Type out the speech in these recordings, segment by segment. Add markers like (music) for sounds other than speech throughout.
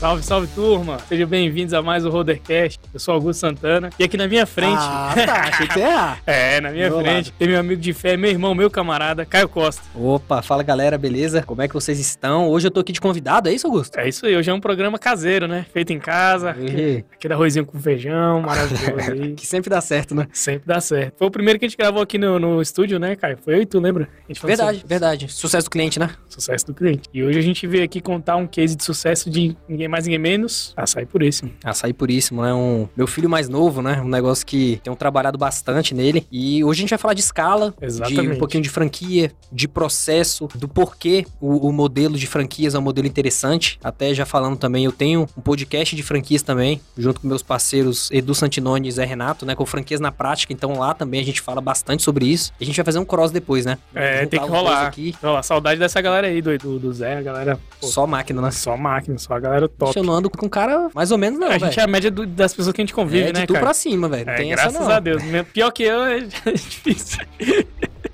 Salve, salve turma! Sejam bem-vindos a mais o Rodercast. Eu sou Augusto Santana e aqui na minha frente. Ah, tá, (laughs) achei que ia É, na minha Meu frente tem meu amigo de fé, meu irmão, meu camarada, Caio Costa. Opa, fala galera, beleza? Como é que vocês estão? Hoje eu tô aqui de convidado, é isso, Augusto? É isso aí, hoje é um programa caseiro, né? Feito em casa, Ih, aquele arrozinho com feijão, maravilhoso aí. (laughs) Que sempre dá certo, né? Sempre dá certo. Foi o primeiro que a gente gravou aqui no, no estúdio, né, Caio? Foi eu e tu, lembra? Verdade, sobre verdade. Sucesso do cliente, né? Sucesso do cliente. E hoje a gente veio aqui contar um case de sucesso de ninguém mais, ninguém menos. Açaí Puríssimo. Açaí Puríssimo, né? Um, meu filho mais novo, né? Um negócio que tenho trabalhado bastante nele. E hoje a gente vai falar de escala, de um pouquinho de franquia, de processo, do porquê o, o modelo de franquias é um modelo interessante. Até já falando também, eu tenho um podcast de franquias também, junto com meus parceiros Edu Santinoni e Zé Renato, né? Com franquias na prática. Então lá também a gente fala bastante sobre isso. E a gente vai fazer um cross depois, né? É, tem que rolar. Aqui. Rolar. Saudade dessa galera aí, do, do, do Zé, a galera. pô, Só máquina, né? só máquina, só a galera top. Eu não ando com um cara mais ou menos, não, a velho. gente é a média do- das pessoas que a gente convive, é né, de tu cara? pra cima, velho. É, tem graças essa não. a Deus. Pior que eu é (laughs) difícil.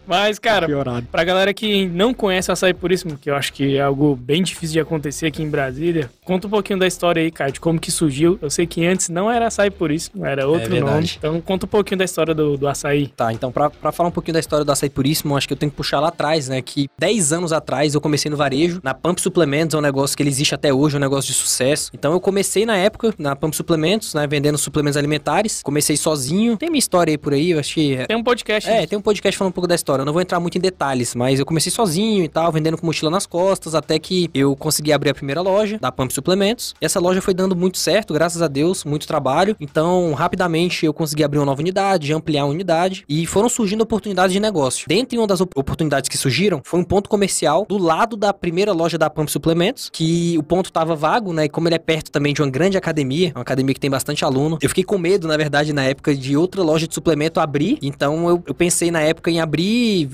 Mas, cara, Piorado. pra galera que não conhece o Açaí Puríssimo, que eu acho que é algo bem difícil de acontecer aqui em Brasília, conta um pouquinho da história aí, cara, de como que surgiu. Eu sei que antes não era Açaí Puríssimo, era outro verdade. nome. Então conta um pouquinho da história do, do açaí. Tá, então pra, pra falar um pouquinho da história do Açaí Puríssimo, acho que eu tenho que puxar lá atrás, né? Que 10 anos atrás eu comecei no varejo, na Pump Suplementos, é um negócio que ele existe até hoje, é um negócio de sucesso. Então eu comecei na época, na Pump Suplementos, né? Vendendo suplementos alimentares. Comecei sozinho. Tem minha história aí por aí, eu acho que... Tem um podcast. É, tem um podcast falando um pouco da história. Eu não vou entrar muito em detalhes, mas eu comecei sozinho e tal, vendendo com mochila nas costas, até que eu consegui abrir a primeira loja da Pump Suplementos. E essa loja foi dando muito certo, graças a Deus, muito trabalho. Então, rapidamente eu consegui abrir uma nova unidade, ampliar a unidade e foram surgindo oportunidades de negócio. Dentre uma das op- oportunidades que surgiram, foi um ponto comercial do lado da primeira loja da Pump Suplementos, que o ponto tava vago, né? E como ele é perto também de uma grande academia, uma academia que tem bastante aluno, eu fiquei com medo, na verdade, na época de outra loja de suplemento abrir. Então eu, eu pensei na época em abrir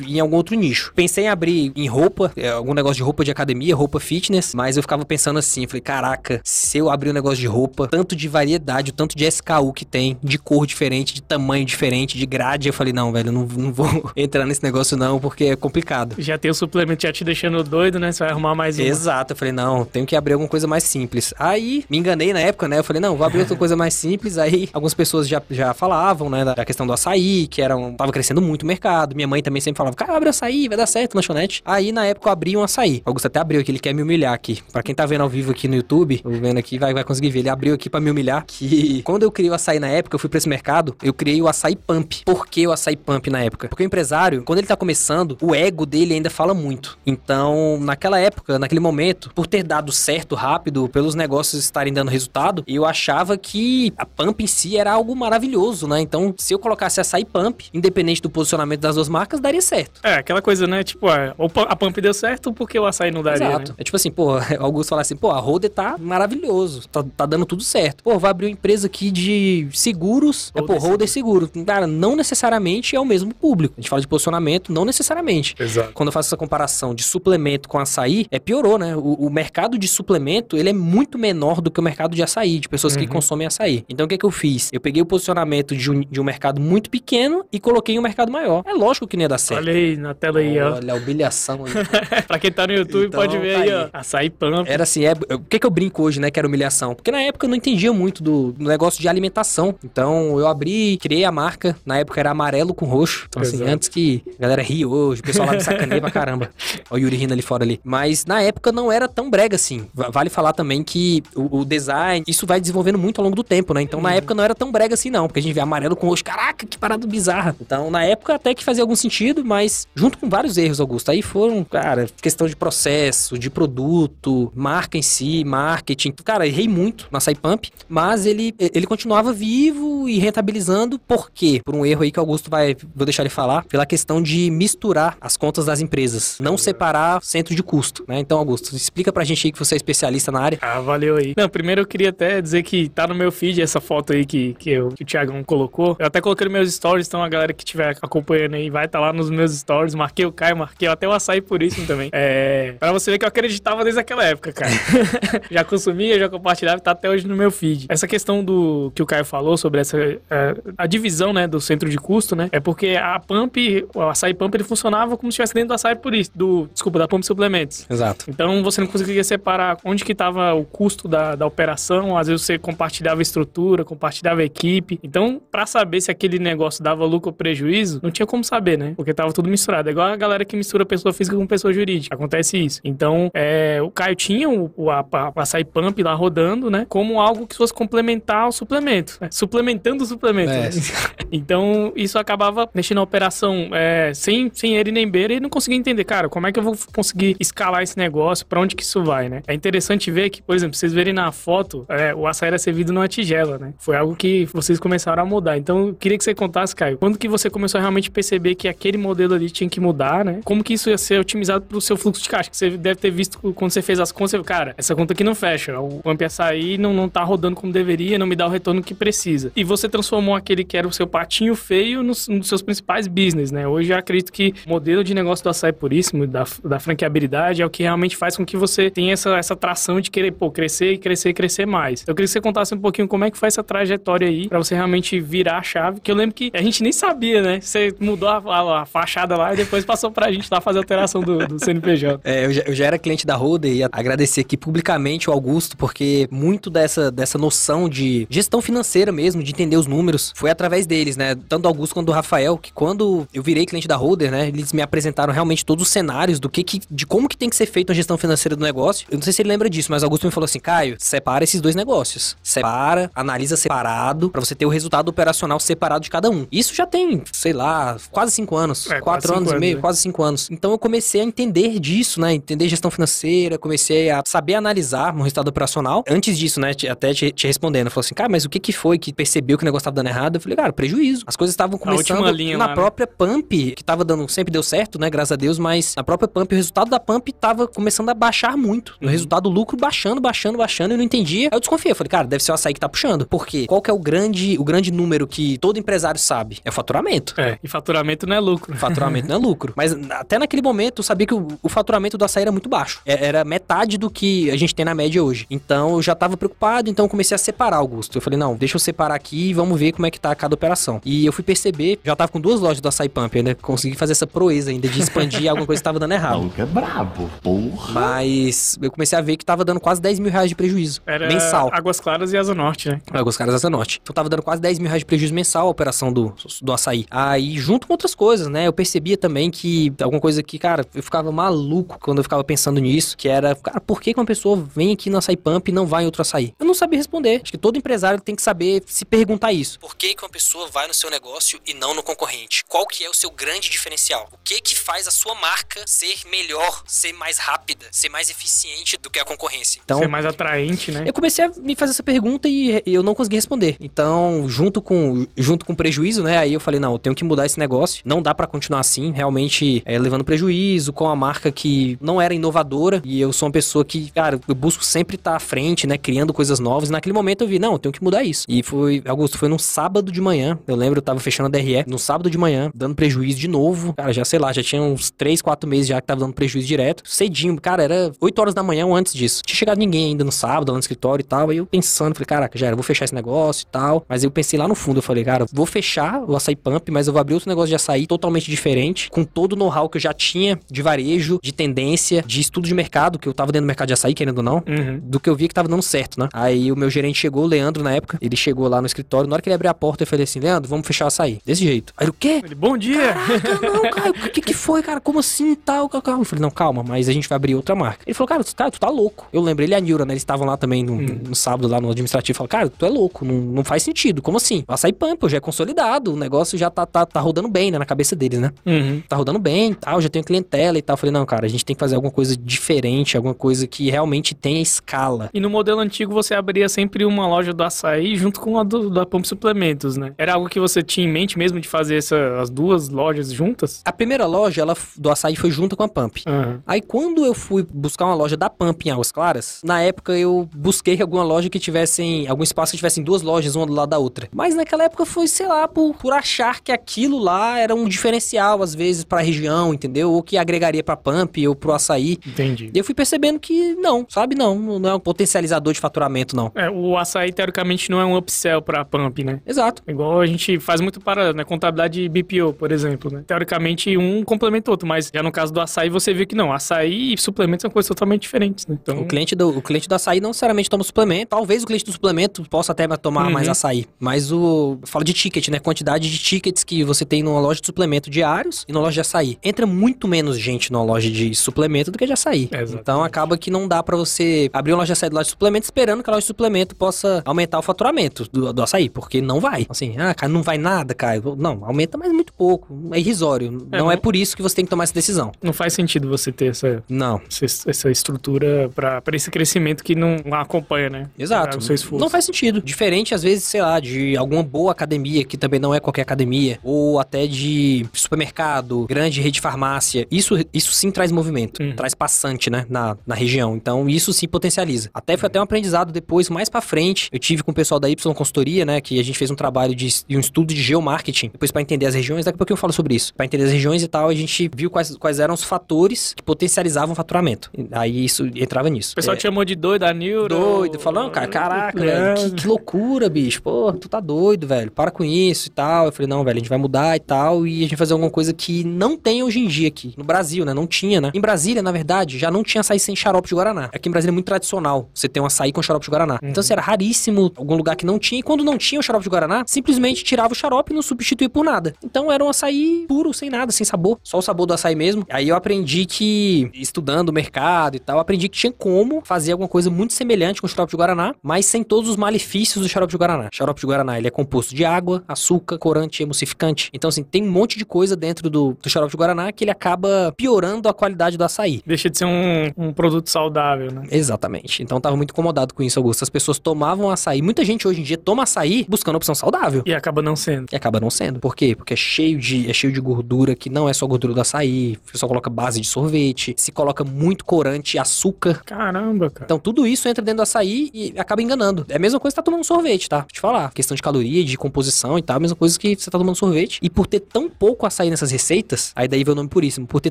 em algum outro nicho. Pensei em abrir em roupa, é, algum negócio de roupa de academia, roupa fitness, mas eu ficava pensando assim, falei, caraca, se eu abrir um negócio de roupa, tanto de variedade, o tanto de SKU que tem, de cor diferente, de tamanho diferente, de grade, eu falei, não, velho, não, não vou (laughs) entrar nesse negócio não, porque é complicado. Já tem o suplemento já te deixando doido, né? Você vai arrumar mais um. Exato, eu falei, não, tenho que abrir alguma coisa mais simples. Aí, me enganei na época, né? Eu falei, não, vou abrir outra coisa mais simples. Aí, algumas pessoas já, já falavam, né, da da questão do açaí, que era um, tava crescendo muito o mercado. Minha mãe também sempre falava, cara, abre açaí, vai dar certo, lanchonete. Aí, na época, eu abri um açaí. Augusto até abriu aqui, ele quer me humilhar aqui. Pra quem tá vendo ao vivo aqui no YouTube, vendo aqui, vai, vai conseguir ver. Ele abriu aqui pra me humilhar, que (laughs) quando eu criei o açaí na época, eu fui pra esse mercado, eu criei o açaí pump. Por que o açaí pump na época? Porque o empresário, quando ele tá começando, o ego dele ainda fala muito. Então, naquela época, naquele momento, por ter dado certo rápido, pelos negócios estarem dando resultado, eu achava que a pump em si era algo maravilhoso, né? Então, se eu colocasse açaí pump, independente do posicionamento das duas marcas, certo. É, aquela coisa, né? Tipo, ah, ou a Pump deu certo porque o açaí não daria, Exato. né? É tipo assim, pô, (laughs) Augusto fala assim, pô, a Holder tá maravilhoso, tá, tá dando tudo certo. Pô, vai abrir uma empresa aqui de seguros, é, pô, Holder Holder Seguro. Cara, não necessariamente é o mesmo público. A gente fala de posicionamento, não necessariamente. Exato. Quando eu faço essa comparação de suplemento com açaí, é piorou, né? O, o mercado de suplemento, ele é muito menor do que o mercado de açaí, de pessoas que Uhum. consomem açaí. Então, o que é que eu fiz? Eu peguei o posicionamento de um, de um mercado muito pequeno e coloquei em um mercado maior. É lógico que não ia dar certo. Olha aí na tela aí, ó. Olha a humilhação aí. (laughs) pra quem tá no YouTube Então, pode ver tá aí, aí. ó. Açaí Pump. Era assim, é, o que que eu brinco hoje, né, que era humilhação? Porque na época eu não entendia muito do, do negócio de alimentação. Então eu abri, criei a marca, na época era amarelo com roxo. Então assim, Exato. antes que a galera ri hoje, o pessoal lá me sacaneia pra caramba. (laughs) Ó o Yuri rindo ali fora ali. Mas na época não era tão brega assim. Va- Vale falar também que o, o design, isso vai desenvolvendo muito ao longo do tempo, né? Então na época não era tão brega assim não, porque a gente vê amarelo com roxo, caraca, que parada bizarra. Então na época até que fazia algum sentido, mas junto com vários erros, Augusto. Aí foram, cara, questão de processo, de produto, marca em si, marketing. Cara, errei muito na Açaí Pump, mas ele, ele continuava vivo e rentabilizando. Por quê? Por um erro aí que o Augusto vai, vou deixar ele falar, pela questão de misturar as contas das empresas, não separar centro de custo, né? Então, Augusto, explica pra gente aí que você é especialista na área. Ah, valeu aí. Não, primeiro eu queria até dizer que tá no meu feed essa foto aí que, que, eu, que o Thiagão colocou. Eu até coloquei nos meus stories, então a galera que estiver acompanhando aí vai estar lá nos meus stories. Marquei o Caio, marquei até o açaí por isso também. É. Pra você ver que eu acreditava desde aquela época, cara. (laughs) já consumia, já compartilhava, tá até hoje no meu feed. Essa questão do que o Caio falou sobre essa é, a divisão, né, do centro de custo, né? É porque a Pump, o açaí Pump, ele funcionava como se estivesse dentro do açaí por isso, do, desculpa, da Pump Suplementos. Exato. Então você não conseguia separar onde que tava o custo da, da operação, às vezes você compartilhava a estrutura, compartilhava a equipe. Então, para saber se aquele negócio dava lucro ou prejuízo, não tinha como saber, né? Porque tava tudo misturado. É igual a galera que mistura pessoa física com pessoa jurídica. Acontece isso. Então, é, o Caio tinha o, a, a, a açaí Pump lá rodando, né? Como algo que fosse complementar o suplemento. Né? Suplementando o suplemento. É. Né? (laughs) então, isso acabava deixando a operação é, sem, sem ele nem beira e não conseguia entender, cara, como é que eu vou conseguir escalar esse negócio, para onde que isso vai, né? É interessante ver que, por exemplo, vocês verem na foto, é, o açaí era servido numa tigela, né? Foi algo que vocês começaram a mudar. Então, eu queria que você contasse, Caio, quando que você começou a realmente perceber que aquele modelo ali tinha que mudar, né? Como que isso ia ser otimizado pro seu fluxo de caixa? Que você deve ter visto quando você fez as contas, você, cara, essa conta aqui não fecha, o Pump Açaí não, não tá rodando como deveria, não me dá o retorno que precisa. E você transformou aquele que era o seu patinho feio nos, seus principais business, né? Hoje eu acredito que o modelo de negócio do açaí puríssimo, da, da franqueabilidade, é o que realmente faz com que você tenha essa, essa tração de querer, pô, crescer e crescer e crescer mais. Eu queria que você contasse um pouquinho como é que foi essa trajetória aí, para você realmente virar a chave, que eu lembro que a gente nem sabia, né? Você mudou a, a, a fachada lá e depois passou pra gente lá fazer a alteração do, do CNPJ. É, eu já, eu já, era cliente da Roda e agradecer aqui publicamente o Augusto, porque muito dessa, dessa noção de gestão financeira mesmo, de entender os números, foi através deles, né? Tanto do Augusto quanto do Rafael, que quando eu virei cliente da Holder, né? Eles me apresentaram realmente todos os cenários do que, que de como que tem que ser feita a gestão financeira do negócio. Eu não sei se ele lembra disso, mas o Augusto me falou assim, Caio, separa esses dois negócios. Separa, analisa separado, para você ter o resultado operacional separado de cada um. Isso já tem, sei lá, quase cinco anos. É, quatro anos e meio, né? quase cinco anos. Então eu comecei a entender disso, né? Entender gestão financeira, comecei a saber analisar um resultado operacional. Antes disso, né? Até te, te respondendo, falou assim, cara, mas o que que foi que percebeu que o negócio tava dando errado? Eu falei, cara, prejuízo. As coisas estavam começando na lá, né? própria né? Pump, que tava dando, sempre deu certo, né? Graças a Deus, mas na própria Pump, o resultado da Pump tava começando a baixar muito. O uhum. resultado, o lucro baixando, baixando, baixando, eu não entendia. Aí eu desconfiei, eu falei, cara, deve ser o açaí que tá puxando. Por quê? Qual que é o grande, o grande número que todo empresário sabe? É o faturamento. É, e faturamento não é lucro. Faturamento não é lucro. Mas até naquele momento, eu sabia que o, o faturamento do açaí era muito baixo. É, era metade do que a gente tem na média hoje. Então eu já tava preocupado, então eu comecei a separar, Augusto. Eu falei, não, deixa eu separar aqui e vamos ver como é que tá cada operação. E eu fui perceber, já tava com duas lojas do Açaí Pump, ainda consegui fazer essa proeza ainda de expandir (laughs) alguma coisa que tava dando errado. Maluco é brabo, porra. Mas eu comecei a ver que tava dando quase 10 mil reais de prejuízo Era mensal. Águas Claras e Asa Norte, né? Águas Claras e Asa Norte. Então tava dando quase 10 mil reais de prejuízo mensal a operação do, do açaí. Aí, junto com outras coisas, né? Eu percebia também que alguma coisa que, cara, eu ficava maluco quando eu ficava pensando nisso, que era, cara, por que, que uma pessoa vem aqui no açaí pump e não vai em outro açaí? Eu não sabia responder. Acho que todo empresário tem que saber se perguntar isso. Por que, que uma pessoa vai no seu negócio e não no concorrente? Qual que é o seu grande diferencial? O que que faz a sua marca ser melhor, ser mais rápida, ser mais eficiente do que a concorrência? Então, ser mais atraente, né? Eu comecei a me fazer essa pergunta e eu não consegui responder. Então, junto com junto com prejuízo, né? Aí eu falei, não, eu tenho que mudar esse negócio. Não dá para continuar assim, realmente é, levando prejuízo com a marca que não era inovadora e eu sou uma pessoa que, cara, eu busco sempre estar à frente, né, criando coisas novas. E naquele momento eu vi, não, eu tenho que mudar isso. E foi, Augusto, foi num sábado de manhã. Eu lembro, eu tava fechando a DRE no sábado de manhã, dando prejuízo de novo. Cara, já sei lá, já tinha uns 3, 4 meses já que tava dando prejuízo direto. Cedinho, cara, era 8 horas da manhã antes disso. Tinha chegado ninguém ainda no sábado, lá no escritório e tal. Aí eu pensando, falei, caraca, já era, vou fechar esse negócio e tal. Mas eu pensei lá no fundo, eu falei, cara, vou fechar o açaí pump, mas eu vou abrir outro negócio de açaí totalmente diferente, com todo o know-how que eu já tinha de varejo, de tendência, de estudo de mercado, que eu tava dentro do mercado de açaí, querendo ou não, uhum. do que eu via que tava dando certo, né? Aí o meu gerente chegou, o Leandro, na época, ele chegou lá no escritório, na hora que ele abriu a porta, eu falei assim, Leandro, vamos fechar o açaí. Desse jeito. Aí o quê? Ele, bom dia! Caraca, não, cara, o que que foi, cara? Como assim tal? Calma. Eu falei, não, calma, mas a gente vai abrir outra marca. Ele falou, cara, tu tá, tu tá louco. Eu lembro, ele e a Nilra, né? Eles estavam lá também no, hum. no, sábado, lá no administrativo. Falou, cara, tu é louco, não, não faz sentido. Como assim? O açaí pampa, já é consolidado, o negócio já tá, tá, tá rodando bem, né? Na cabeça deles, né? Uhum. Tá rodando bem tal, já tenho clientela e tal. Eu falei, não, cara, a gente tem que fazer alguma coisa diferente, alguma coisa que realmente tenha escala. E no modelo antigo você abria sempre uma loja do açaí junto com a do, da Pump Suplementos, né? Era algo que você tinha em mente mesmo de fazer essa, as duas lojas juntas? A primeira loja ela, do açaí foi junto com a Pump. Uhum. Aí quando eu fui buscar uma loja da Pump em Águas Claras, na época eu busquei alguma loja que tivessem, algum espaço que tivessem duas lojas, uma do lado da outra. Mas naquela época foi, sei lá, por, por achar que aquilo lá era um diferencial, às vezes, pra região, entendeu? Ou que agregaria pra Pump ou pro açaí. Entendi. E eu fui percebendo que não, sabe? não. Não é um potencializador de faturamento, não. É, o açaí, teoricamente, não é um upsell pra pump, né? Exato. Igual a gente faz muito para na contabilidade BPO, por exemplo, né? Teoricamente, um complementa o outro, mas já no caso do açaí, você viu que não. Açaí e suplementos são coisas totalmente diferentes, né? Então, O cliente, do, o cliente do açaí não necessariamente toma suplemento. Talvez o cliente do suplemento possa até tomar Uhum. mais açaí. Mas o. eu Falo de ticket, né? Quantidade de tickets que você tem numa loja de suplemento diários e numa loja de açaí. Entra muito menos gente numa loja de suplemento do que de açaí. Exatamente. Então acaba que não dá pra você abrir uma loja de açaí do loja de suplemento esperando que a loja de suplemento possa aumentar o faturamento do, do açaí. Porque não vai. Assim, ah, cara, não vai nada, cara. Não, aumenta, mas muito pouco. É irrisório. É, não é por isso que você tem que tomar essa decisão. não faz sentido você ter essa, Não. essa, essa estrutura pra pra esse crescimento que não acompanha, né? Exato. Não faz sentido. Diferente, às vezes, sei lá, de alguma boa academia, que também não é qualquer academia, ou até de supermercado, grande rede de farmácia. Isso, isso sim traz movimento, Uhum. traz passante, né, na, na região. Então, isso sim potencializa. Até foi até um aprendizado depois, mais pra frente, eu tive com o pessoal da Y Consultoria, né, que a gente fez um trabalho de, de um estudo de geomarketing, depois pra entender as regiões, daqui a pouquinho eu falo sobre isso. Pra entender as regiões e tal, a gente viu quais, quais eram os fatores que potencializavam o faturamento. Aí isso entrava nisso. O pessoal É, te chamou de doido, a neuro. doido, falando, cara, caraca, velho, que, que loucura, bicho, pô, tu tá doido, velho, para com isso e tal. Eu falei, não, velho, a gente vai mudar e tal, e a gente fazer alguma coisa que não tem hoje em dia aqui, no Brasil, né, não tinha, né. Em Brasília, na verdade, já não tinha açaí sem xarope de Guaraná. Aqui em Brasília é muito tradicional você ter um açaí com xarope de Guaraná. Então, assim, era raríssimo algum lugar que não tinha, e quando não tinha o xarope de Guaraná, simplesmente tirava o xarope e não substituía por nada. Então, era um açaí puro, sem nada, sem sabor, só o sabor do açaí mesmo. Aí eu aprendi que, estudando o mercado e tal, aprendi que tinha como fazer alguma coisa muito semelhante com o xarope de Guaraná, mas sem todos os malefícios do xarope de Guaraná. O xarope de Guaraná, ele é composto de água, açúcar, corante, emulsificante. Então, assim, tem um monte de coisa dentro do, do xarope de Guaraná que ele acaba piorando a qualidade do açaí. Deixa de ser um, um produto saudável, né? Exatamente. Então, eu tava muito incomodado com isso, Augusto. As pessoas tomavam açaí. Muita gente hoje em dia toma açaí buscando opção saudável. E acaba não sendo. E acaba não sendo. Por quê? Porque é cheio de, é cheio de gordura, que não é só gordura do açaí. O pessoal coloca base de sorvete, se coloca muito corante, açúcar. Caramba, cara. Então tudo isso entra dentro do açaí e acaba enganando. É a mesma coisa que você tá tomando sorvete, tá? Vou te falar. Questão de caloria, de composição e tal, a mesma coisa que você tá tomando sorvete. E por ter tão pouco açaí nessas receitas, aí daí vem o nome puríssimo, por ter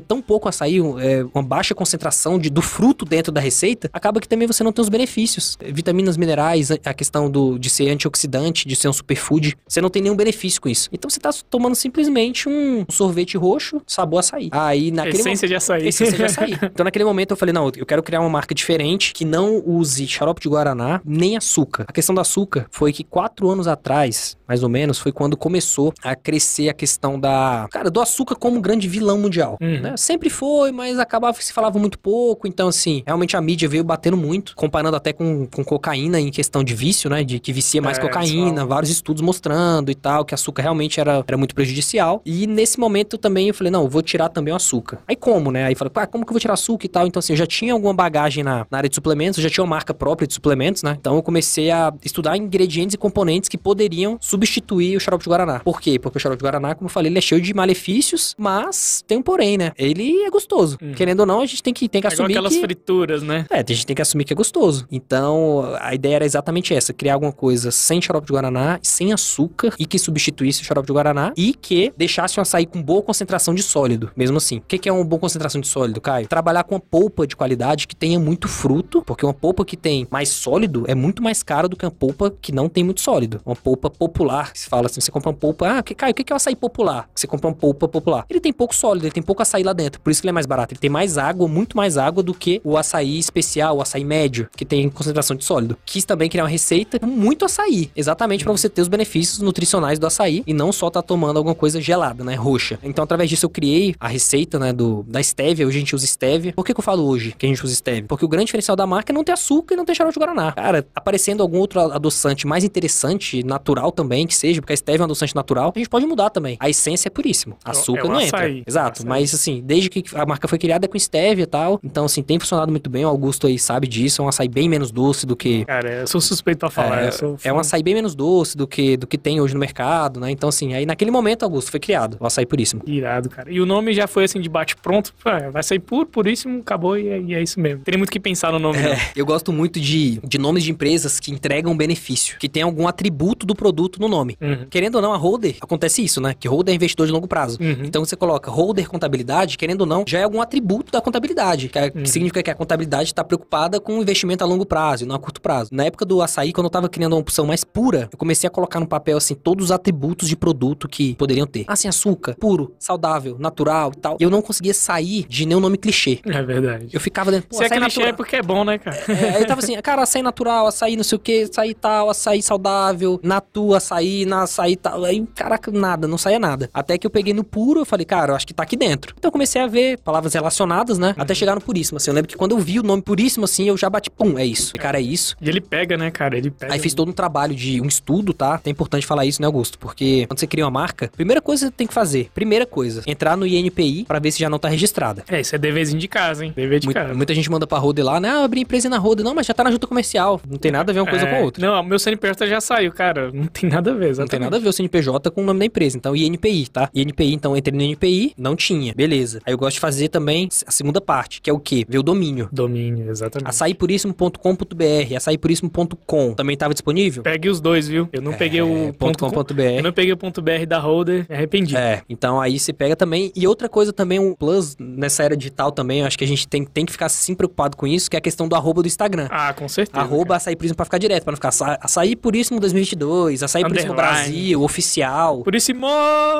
tão pouco açaí, é, uma baixa concentração de, do fruto dentro da receita, acaba que também você não tem os benefícios. É, Vitaminas, minerais, a questão do, de ser antioxidante, de ser um superfood, você não tem nenhum benefício com isso. Então você tá tomando simplesmente um sorvete roxo, sabor açaí. Aí naquele Essência de açaí. essência de açaí. (laughs) Então, naquele momento, eu falei, não, eu quero criar uma marca diferente que não use xarope de Guaraná nem açúcar. A questão do açúcar foi que quatro anos atrás, mais ou menos, foi quando começou a crescer a questão da... Cara, do açúcar como grande vilão mundial. Uhum. né? Sempre foi, mas acabava que se falava muito pouco. Então, assim, realmente a mídia veio batendo muito, comparando até com, com cocaína em questão de vício, né? De que vicia mais É, cocaína, vários estudos mostrando e tal, que açúcar realmente era, era muito prejudicial. E nesse momento também eu falei, não, eu vou tirar também o açúcar. Aí como, né? Aí falei, ah, como que eu vou tirar açúcar e tal? Então assim, eu já tinha alguma bagagem na, na área de suplementos, eu já tinha uma marca própria de suplementos, né? Então eu comecei a estudar ingredientes e componentes que poderiam substituir o xarope de Guaraná. Por quê? Porque o xarope de Guaraná, como eu falei, ele é cheio de malefícios, mas tem um porém, né? Ele é gostoso. Uhum. Querendo ou não, a gente tem que, tem que É igual assumir aquelas que... frituras, né? É, a gente tem que assumir que é gostoso. Então, a ideia era exatamente essa: criar alguma coisa sem xarope de Guaraná, sem açúcar, e que substituísse o xarope de Guaraná, e que deixasse um açaí com boa concentração de sólido, mesmo assim. O que é uma boa concentração de sólido, Caio? Trabalhar com uma polpa de qualidade que tenha muito fruto, porque uma polpa que tem mais sólido é muito mais cara do que uma polpa que não tem muito sólido. Uma polpa popular, que se fala assim, você compra uma polpa, ah, que, Caio, o que que é o açaí popular? Você compra uma polpa popular. Ele tem pouco sólido, ele tem pouco açaí lá dentro, por isso que ele é mais barato. Ele tem mais água, muito mais água do que o açaí especial, o açaí médio, que tem concentração de sólido. Quis também criar uma receita com muito açaí, exatamente para você ter os benefícios nutricionais do açaí e não só tá tomando alguma coisa gelada, né, roxa. Então, através disso eu criei a receita, né, do da stevia, hoje a gente usa stevia. Por que, que eu falo hoje que a gente usa stevia? Porque o grande diferencial da marca é não ter açúcar e não ter xarope de guaraná. Cara, aparecendo algum outro adoçante mais interessante, natural também, que seja, porque a stevia é um adoçante natural, a gente pode mudar também. A essência é puríssimo. Açúcar é não entra. açaí. Exato, mas assim, desde que a marca foi criada é com stevia e tal, então assim, tem funcionado muito bem, o Augusto aí sabe disso, é um açaí bem menos doce do que Cara, eu sou suspeito pra falar. é, sou é um açaí bem menos doce do que, do que tem hoje no mercado, né? Então, assim, aí naquele momento, Augusto, foi criado o açaí puríssimo. Irado, cara. E o nome já foi assim de bate-pronto. pá, Vai sair puro, puríssimo, acabou e é, e é isso mesmo. Tem muito que pensar no nome, não. Eu gosto muito de, de nomes de empresas que entregam benefício, que tem algum atributo do produto no nome. Uhum. Querendo ou não, a holder, acontece isso, né? Que holder é investidor de longo prazo. Uhum. Então você coloca holder contabilidade, querendo ou não, já é algum atributo da contabilidade. Que, é- que Uhum. significa que a contabilidade está preocupada com o investimento a longo prazo e não a curto prazo. Na época do açaí, quando eu tava criando uma opção mais pura, eu comecei a colocar no papel, assim, todos os atributos de produto que poderiam ter. Assim, açúcar, puro, saudável, natural e tal. E eu não conseguia sair de nenhum nome clichê. É verdade. Eu ficava dentro, pô, Se é clichê é natural. porque é bom, né, cara? É, aí eu tava assim, cara, açaí natural, açaí não sei o que, açaí tal, açaí saudável, natu, açaí, na açaí tal. Aí, caraca, nada, não saía nada. Até que eu peguei no puro, eu falei, cara, eu acho que tá aqui dentro. Então eu comecei a ver palavras relacionadas, né? Até chegar no puríssimo, assim. Eu lembro que quando eu vi o nome puríssimo, assim, eu já bati, pum, é isso. Cara, é isso. E ele pega, né, cara? Ele pega. Aí fiz todo um trabalho de um estudo, tá? É importante falar isso, né, Augusto? Porque quando você cria uma marca, primeira coisa que você tem que fazer, primeira coisa, entrar no INPI pra ver se já não tá registrada. É, isso é deverzinho de casa, hein? Dever de Muita, casa. muita gente manda pra Rode lá, né? Ah, abri empresa na Rode. Não, mas já tá na junta comercial. Não tem nada a ver uma coisa É, com a outra. Não, meu CNPJ já saiu, cara. Não tem nada a ver, Não exatamente. tem nada a ver o CNPJ com o nome da empresa. Então, INPI, tá? INPI, então, entrei no INPI, não tinha. Beleza. Aí eu gosto de fazer também a segunda parte, que é o quê? Ver o domínio. Domínio, exatamente. açaipuríssimo.com.br, açaipuríssimo.com também tava disponível? Pegue os dois, viu? Eu não peguei o É, ponto com-. Eu não peguei o ponto .br da Holder, me arrependi. É, então aí você pega também. E outra coisa também, um plus nessa era digital também, eu acho que a gente tem, tem que ficar sim preocupado com isso, que é a questão do arroba do Instagram. Ah, com certeza. Arroba açaí puríssimo pra ficar direto, pra não ficar aça- açaí puríssimo 2022, açaí puríssimo Underline. Brasil, oficial. Puríssimo!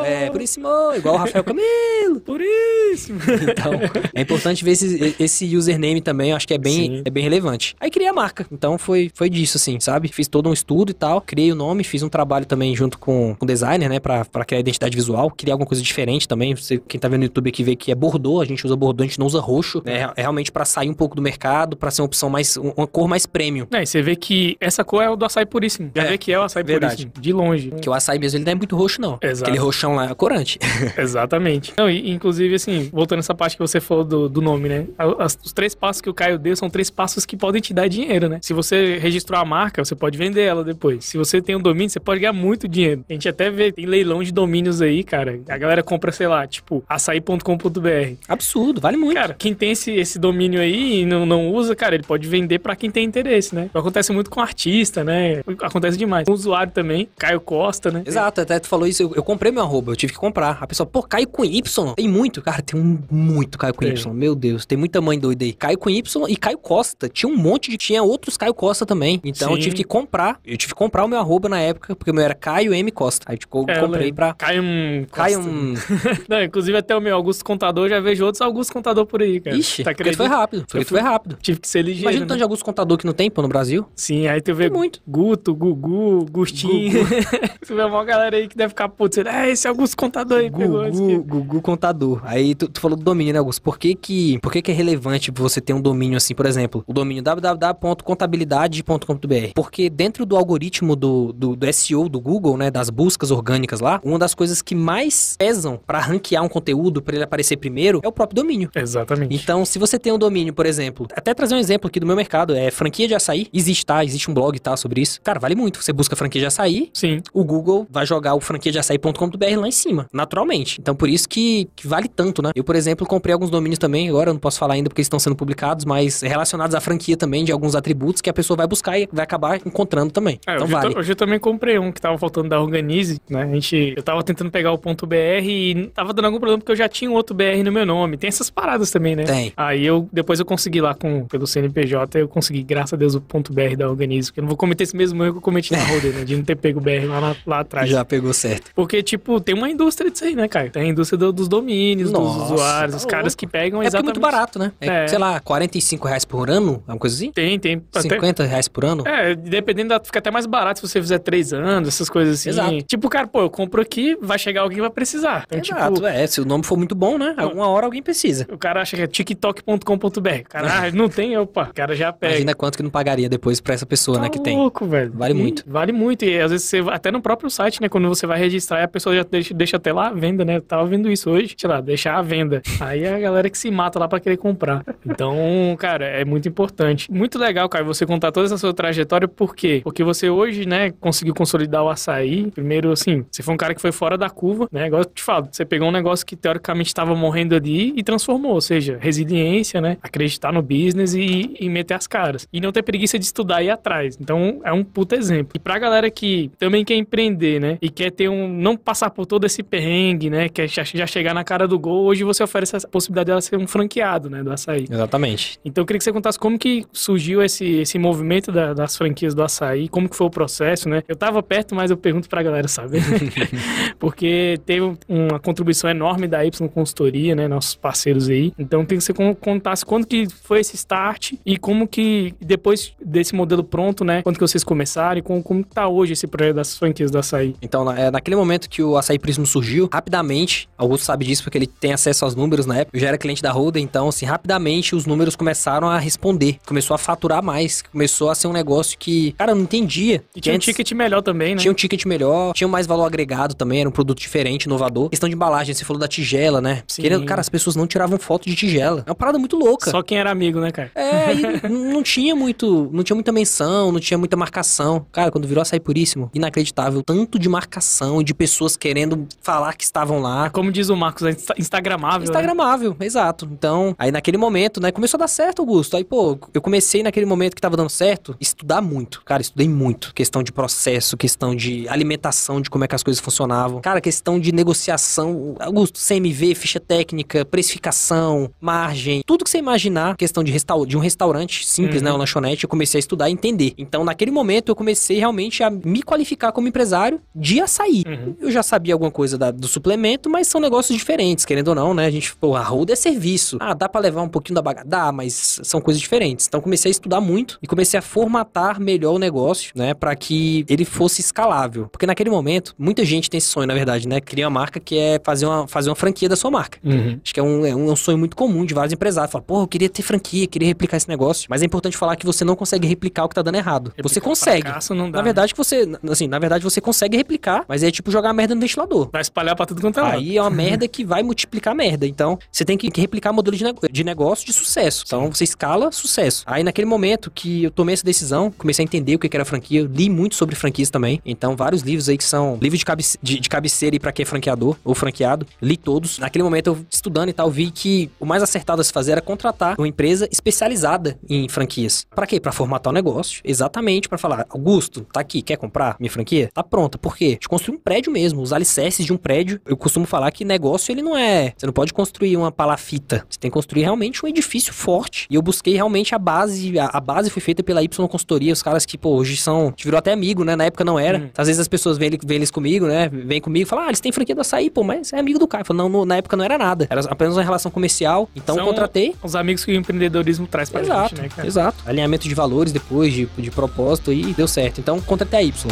É, puríssimo, igual o Rafael Camelo. Puríssimo! (laughs) Então, é importante ver esse, esse username também, eu acho que é bem, Sim. é bem relevante. Aí criei a marca, então foi, foi disso, assim, sabe? Fiz todo um estudo e tal, criei o nome, fiz um trabalho também junto com o designer, né, pra, pra criar identidade visual, criar alguma coisa diferente também. Você, quem tá vendo no YouTube aqui vê que é bordô, a gente usa bordô, a gente não usa roxo, né? É realmente pra sair um pouco do mercado, pra ser uma opção mais, uma cor mais premium. É, e você vê que essa cor é o do açaí puríssimo. Já É, vê que é o açaí verdade. puríssimo. De longe. Que o açaí mesmo, ele não é muito roxo, não. Exato. Aquele roxão lá corante. (laughs) Exatamente. Não, e, inclusive, assim, voltando nessa parte que você falou do, do nome, né? As- os três passos que o Caio deu são três passos que podem te dar dinheiro, né? Se você registrou a marca, você pode vender ela depois. Se você tem um domínio, você pode ganhar muito dinheiro. A gente até vê, tem leilão de domínios aí, cara. A galera compra, sei lá, tipo, açaí.com.br. Absurdo, vale muito. Cara, quem tem esse, esse domínio aí e não, não usa, cara, ele pode vender pra quem tem interesse, né? Acontece muito com artista, né? Acontece demais. Com o usuário também, Caio Costa, né? Exato, até tu falou isso, eu, eu comprei meu arroba, eu tive que comprar. A pessoa, pô, Caio com Y, tem muito, cara, tem um muito Caio com Tem. Y, meu Deus, tem muita mãe doida aí. Caio com Y e Caio Costa, tinha um monte de, tinha outros Caio Costa também. Então eu Sim. tive que comprar, eu tive que comprar o meu arroba na época, porque o meu era Caio M Costa. Aí eu É, eu comprei lembro. pra Caio um. Caio um... (laughs) Não, inclusive até o meu Augusto Contador, já vejo outros Augusto Contador por aí, cara. Ixi, tá porque foi rápido, porque Eu foi rápido. Tive que ser ligeiro, Imagina o né? tanto de Augusto Contador que não tem, pô, no Brasil. Sim, aí tu vê Tem muito. Guto, Gugu, Gustinho. (laughs) tu vê uma galera aí que deve ficar puto. É, esse Augusto Contador aí pegou Gugu, aqui." Gugu Contador. Aí tu, tu falou do domínio, né, Augusto? Por que que, por que que é relevante você ter um domínio assim, por exemplo, o domínio www.contabilidade.com.br? Porque dentro do algoritmo do, do, do SEO do Google, né, das buscas orgânicas lá, uma das coisas que mais pesam pra ranquear um conteúdo, pra ele aparecer primeiro, é o próprio domínio. Exatamente. Então, se você tem um domínio, por exemplo, até trazer um exemplo aqui do meu mercado, é franquia de açaí. Existe, tá? Existe um blog, tá, sobre isso. Cara, vale muito. Você busca franquia de açaí, Sim. o Google vai jogar o franquia de açaí.com.br lá em cima, naturalmente. Então, por isso que, que vale tanto, né? Eu, por exemplo, comprei alguns domínios também, agora eu não posso falar ainda porque eles estão sendo publicados, mas relacionados à franquia também, de alguns atributos que a pessoa vai buscar e vai acabar encontrando também. É, então, hoje, vale. hoje eu também comprei um que tava faltando da Organize, né? A gente, eu tava tentando pegar o ponto .br e tava dando algum problema porque eu já tinha um outro BR no meu nome. Tem essas paradas também, né? Tem. Aí eu, depois eu consegui lá com, pelo CNPJ, eu consegui, graças a Deus, o ponto .br da Organize, porque eu não vou cometer esse mesmo erro que eu cometi na Roder, né? De não ter pego o BR lá, lá atrás. Já pegou certo. Porque, tipo, tem uma indústria disso aí, né, cara? Tem a indústria do- dos domínios, Nossa, dos usuários, tá os caras louco. que pegam É porque é exatamente... muito barato, né? É, É. sei lá, 45 reais por ano, é uma coisa assim? Tem, tem. Até, 50 reais por ano? É, dependendo, da, fica até mais barato se você fizer três anos, essas coisas assim. Exato. Tipo, cara, pô, eu compro aqui, vai chegar alguém que vai precisar. Então, Exato, tipo, é. Se o nome for muito bom, né? Alguma hora alguém precisa. o cara acha que é tiktok.com.br. Cara, ah, não tem, opa, o cara já pega. Imagina quanto que não pagaria depois pra essa pessoa, Tá né, que tem. louco, velho. Vale E muito. Vale muito. E às vezes você, até no próprio site, né? Quando você vai registrar, a pessoa já deixa, deixa até lá a venda, né? Eu tava vendo isso hoje. Sei lá, deixar a venda. Aí é a galera que se mata lá pra querer comprar. Então, cara, é muito importante. Muito legal, cara, você contar toda essa sua trajetória. Por quê? Porque você hoje, né, conseguiu consolidar o açaí. Primeiro, assim, você foi um cara que foi fora da curva, né? Igual eu te falo, você pegou um negócio que teoricamente estava morrendo ali e transformou. Ou seja, resiliência, né? Acreditar no business e, e meter as caras. E não ter preguiça de estudar e ir atrás. Então, é um puta exemplo. E pra galera que também quer empreender, né? E quer ter um. Não passar por todo esse perrengue, né? Quer já já chegar na cara do gol, hoje você oferece essa possibilidade dela ser um franqueado, né? Do açaí. Exatamente. Então eu queria que você contasse como que surgiu esse, esse movimento da- das franquias do açaí, como que foi o processo, né? Eu tava perto, mas eu pergunto pra galera saber. (laughs) Porque teve um- uma contribuição enorme da Y Consultoria, né? Nossos parceiros aí. Então eu queria que você con- contasse quando que foi esse start e como que depois desse modelo pronto, né? Quando que vocês começaram e como, como que tá hoje esse projeto das franquias do açaí. Então, na- é, naquele momento que o Açaí Surgiu, rapidamente, Augusto sabe disso porque ele tem acesso aos números na época, eu já era cliente da Holden, então, assim, rapidamente os números começaram a responder, começou a faturar mais, começou a ser um negócio que, cara, eu não entendia. E tinha um antes ticket melhor também, né? Tinha um ticket melhor, tinha mais valor agregado também, era um produto diferente, inovador. Questão de embalagem, você falou da tigela, né? Sim. Querendo- cara, as pessoas não tiravam foto de tigela. É uma parada muito louca. Só quem era amigo, né, cara? É, n- (laughs) não tinha muito, não tinha muita menção, não tinha muita marcação. Cara, quando virou açaí puríssimo, inacreditável. Tanto de marcação e de pessoas querendo falar que estavam lá. Como diz o Marcos, é insta- instagramável. né? Instagramável, exato. Então, aí naquele momento, né, começou a dar certo, Augusto. Aí, pô, eu comecei naquele momento que tava dando certo, estudar muito. Cara, estudei muito. Questão de processo, questão de alimentação, de como é que as coisas funcionavam. Cara, questão de negociação. Augusto, CMV, ficha técnica, precificação, margem, tudo que você imaginar, questão de, restau de um restaurante simples, Uhum. né, uma lanchonete, eu comecei a estudar e entender. Então, naquele momento, eu comecei realmente a me qualificar como empresário de açaí. Uhum. Eu já sabia alguma coisa da- do suplemento, mas são negócios diferentes, querendo ou não, né? A gente, pô, a roda é serviço. Ah, dá pra levar um pouquinho da bagagem? Dá, mas são coisas diferentes. Então comecei a estudar muito e comecei a formatar melhor o negócio, né? Pra que ele fosse escalável. Porque naquele momento, muita gente tem esse sonho, na verdade, né? Cria uma marca que é fazer uma, fazer uma franquia da sua marca. Uhum. Acho que é um, é um- é um sonho muito comum de vários empresários. Fala, pô, eu queria ter franquia, queria replicar esse negócio. Mas é importante falar que você não consegue replicar o que tá dando errado. você Replicar consegue. fracasso não dá, Na verdade, que você, assim, na verdade, você consegue replicar, mas é tipo jogar merda no ventilador. Vai espalhar pra tudo quanto é lado. Aí é uma merda que vai multiplicar a merda. Então, você tem que replicar modelo de, nego- de negócio de sucesso. Então, você escala sucesso. Aí, naquele momento que eu tomei essa decisão, comecei a entender o que era franquia. Li muito sobre franquias também. Então, vários livros aí que são livros de, de, de cabeceira e pra quem é franqueador ou franqueado. Li todos. Naquele momento, eu estudando e tal, vi que o mais acertado a se fazer era contratar uma empresa especializada em franquias. Pra quê? Pra formatar o negócio. Exatamente pra falar, Augusto, tá aqui, quer comprar minha franquia? Tá pronta. Por quê? De construir um prédio mesmo, os alicerces de um prédio. Eu costumo falar que negócio ele não é. Você não pode construir uma palafita. Você tem que construir realmente um edifício forte. E eu busquei realmente a base. A, a base foi feita pela Y Consultoria, os caras que, pô, hoje são. Gente virou até amigo, né? Na época não era. Hum. Às vezes as pessoas vêm, vêm eles comigo, né? Vêm comigo e falam, ah, eles têm franquia do açaí, pô, mas é amigo do Caio. Eu falo, não, no- na época não era nada. Era apenas uma relação comercial. Então eu São contratei. Os amigos que o empreendedorismo traz pra Exato, gente, né, cara? exato. Alinhamento de valores depois, de, de propósito e deu certo. Então, contratei a Y.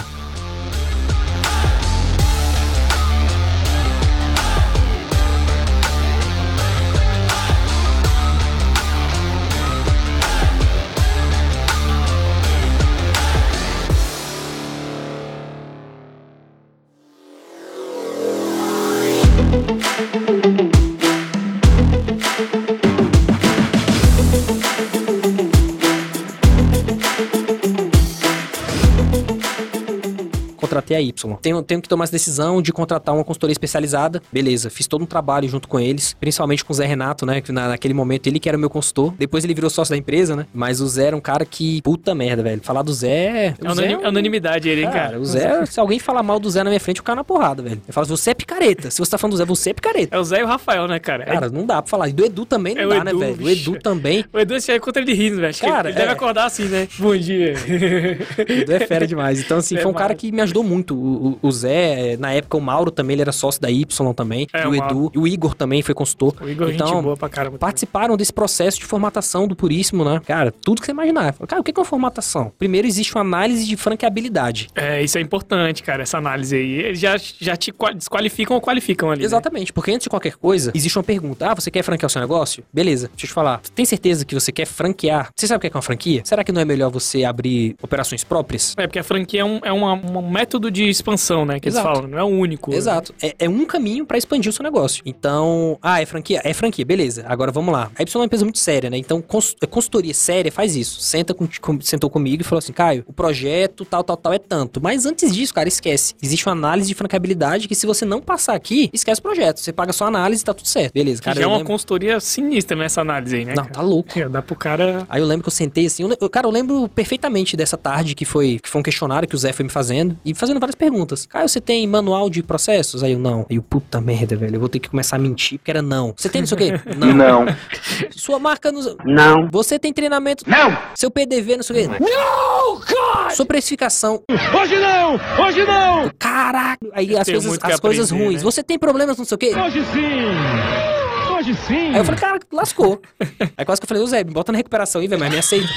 contratei a Y. Tenho, tenho que tomar essa decisão de contratar uma consultoria especializada. Beleza, fiz todo um trabalho junto com eles, principalmente com o Zé Renato, né? Que na, naquele momento ele que era o meu consultor. Depois ele virou sócio da empresa, né? Mas o Zé era um cara que. Puta merda, velho. Falar do Zé. É o Zé unanim- um- unanimidade ele, hein, Cara, cara? o Zé, se alguém falar mal do Zé na minha frente, eu caio na porrada, velho. Eu falo, você é picareta. Se você tá falando do Zé, você é picareta. É o Zé e o Rafael, né, cara? Cara, não dá pra falar. E do Edu também não É o dá, né, velho? O bicho. Edu também. O Edu esse aí contra ele rindo, velho. Cara, ele deve é. acordar assim, né? Bom dia. O Edu é fera demais. Então, assim, (laughs) É foi um cara que me ajudou muito. O, o- o Zé, na época, o Mauro também, ele era sócio da Y também. É, e o o Edu. E o Igor também foi consultor. O Igor é gente então, boa pra caramba. participaram desse processo de formatação do Puríssimo, né? Cara, tudo que você imaginar. Cara, o que é uma formatação? Primeiro, existe uma análise de franqueabilidade. É, isso é importante, cara, essa análise aí. Eles já, já te qua- desqualificam ou qualificam ali. né? Exatamente, porque antes de qualquer coisa, existe uma pergunta. Ah, você quer franquear o seu negócio? Beleza, deixa eu te falar. Tem certeza que você quer franquear? Você sabe o que é uma franquia? Será que não é melhor você abrir operações próprias? É, porque a franquia é um, é uma- um método de expansão, né? Que Exato. eles falam, não é o único. Exato. É, é um caminho pra expandir o seu negócio. Então, ah, é franquia? É franquia, beleza. Agora vamos lá. A Y é uma empresa muito séria, né? Então, cons- a consultoria séria faz isso. Senta com, com- sentou comigo e falou assim: Caio, o projeto tal, tal, tal é tanto. Mas antes disso, cara, esquece. Existe uma análise de franqueabilidade que se você não passar aqui, esquece o projeto. Você paga só a análise e tá tudo certo. Beleza, cara. já é uma lembro- consultoria sinistra nessa análise aí, né? Não, cara? tá louco. É, Dá pro cara. Aí eu lembro que eu sentei assim, eu, cara, eu lembro perfeitamente dessa tarde que foi, que foi um questionário que o Zé foi me fazendo. E fazer fazendo várias perguntas. Caio, você tem manual de processos? Aí eu, não. Aí eu, puta merda, velho, eu vou ter que começar a mentir, porque era não. Você tem não sei o quê? (laughs) Não. Não. Sua marca nos... Não. Você tem treinamento? Não. Seu PDV, não sei o quê? Não, God! Sua precificação? Hoje não! Hoje não! Caraca! Aí as tenho coisas, as coisas aprender, ruins. né? Você tem problemas, não sei o quê? Hoje sim! Hoje sim! Aí eu falei, cara, lascou. Aí quase que eu falei, ô Zé, me bota na recuperação aí, velho, mas me aceita.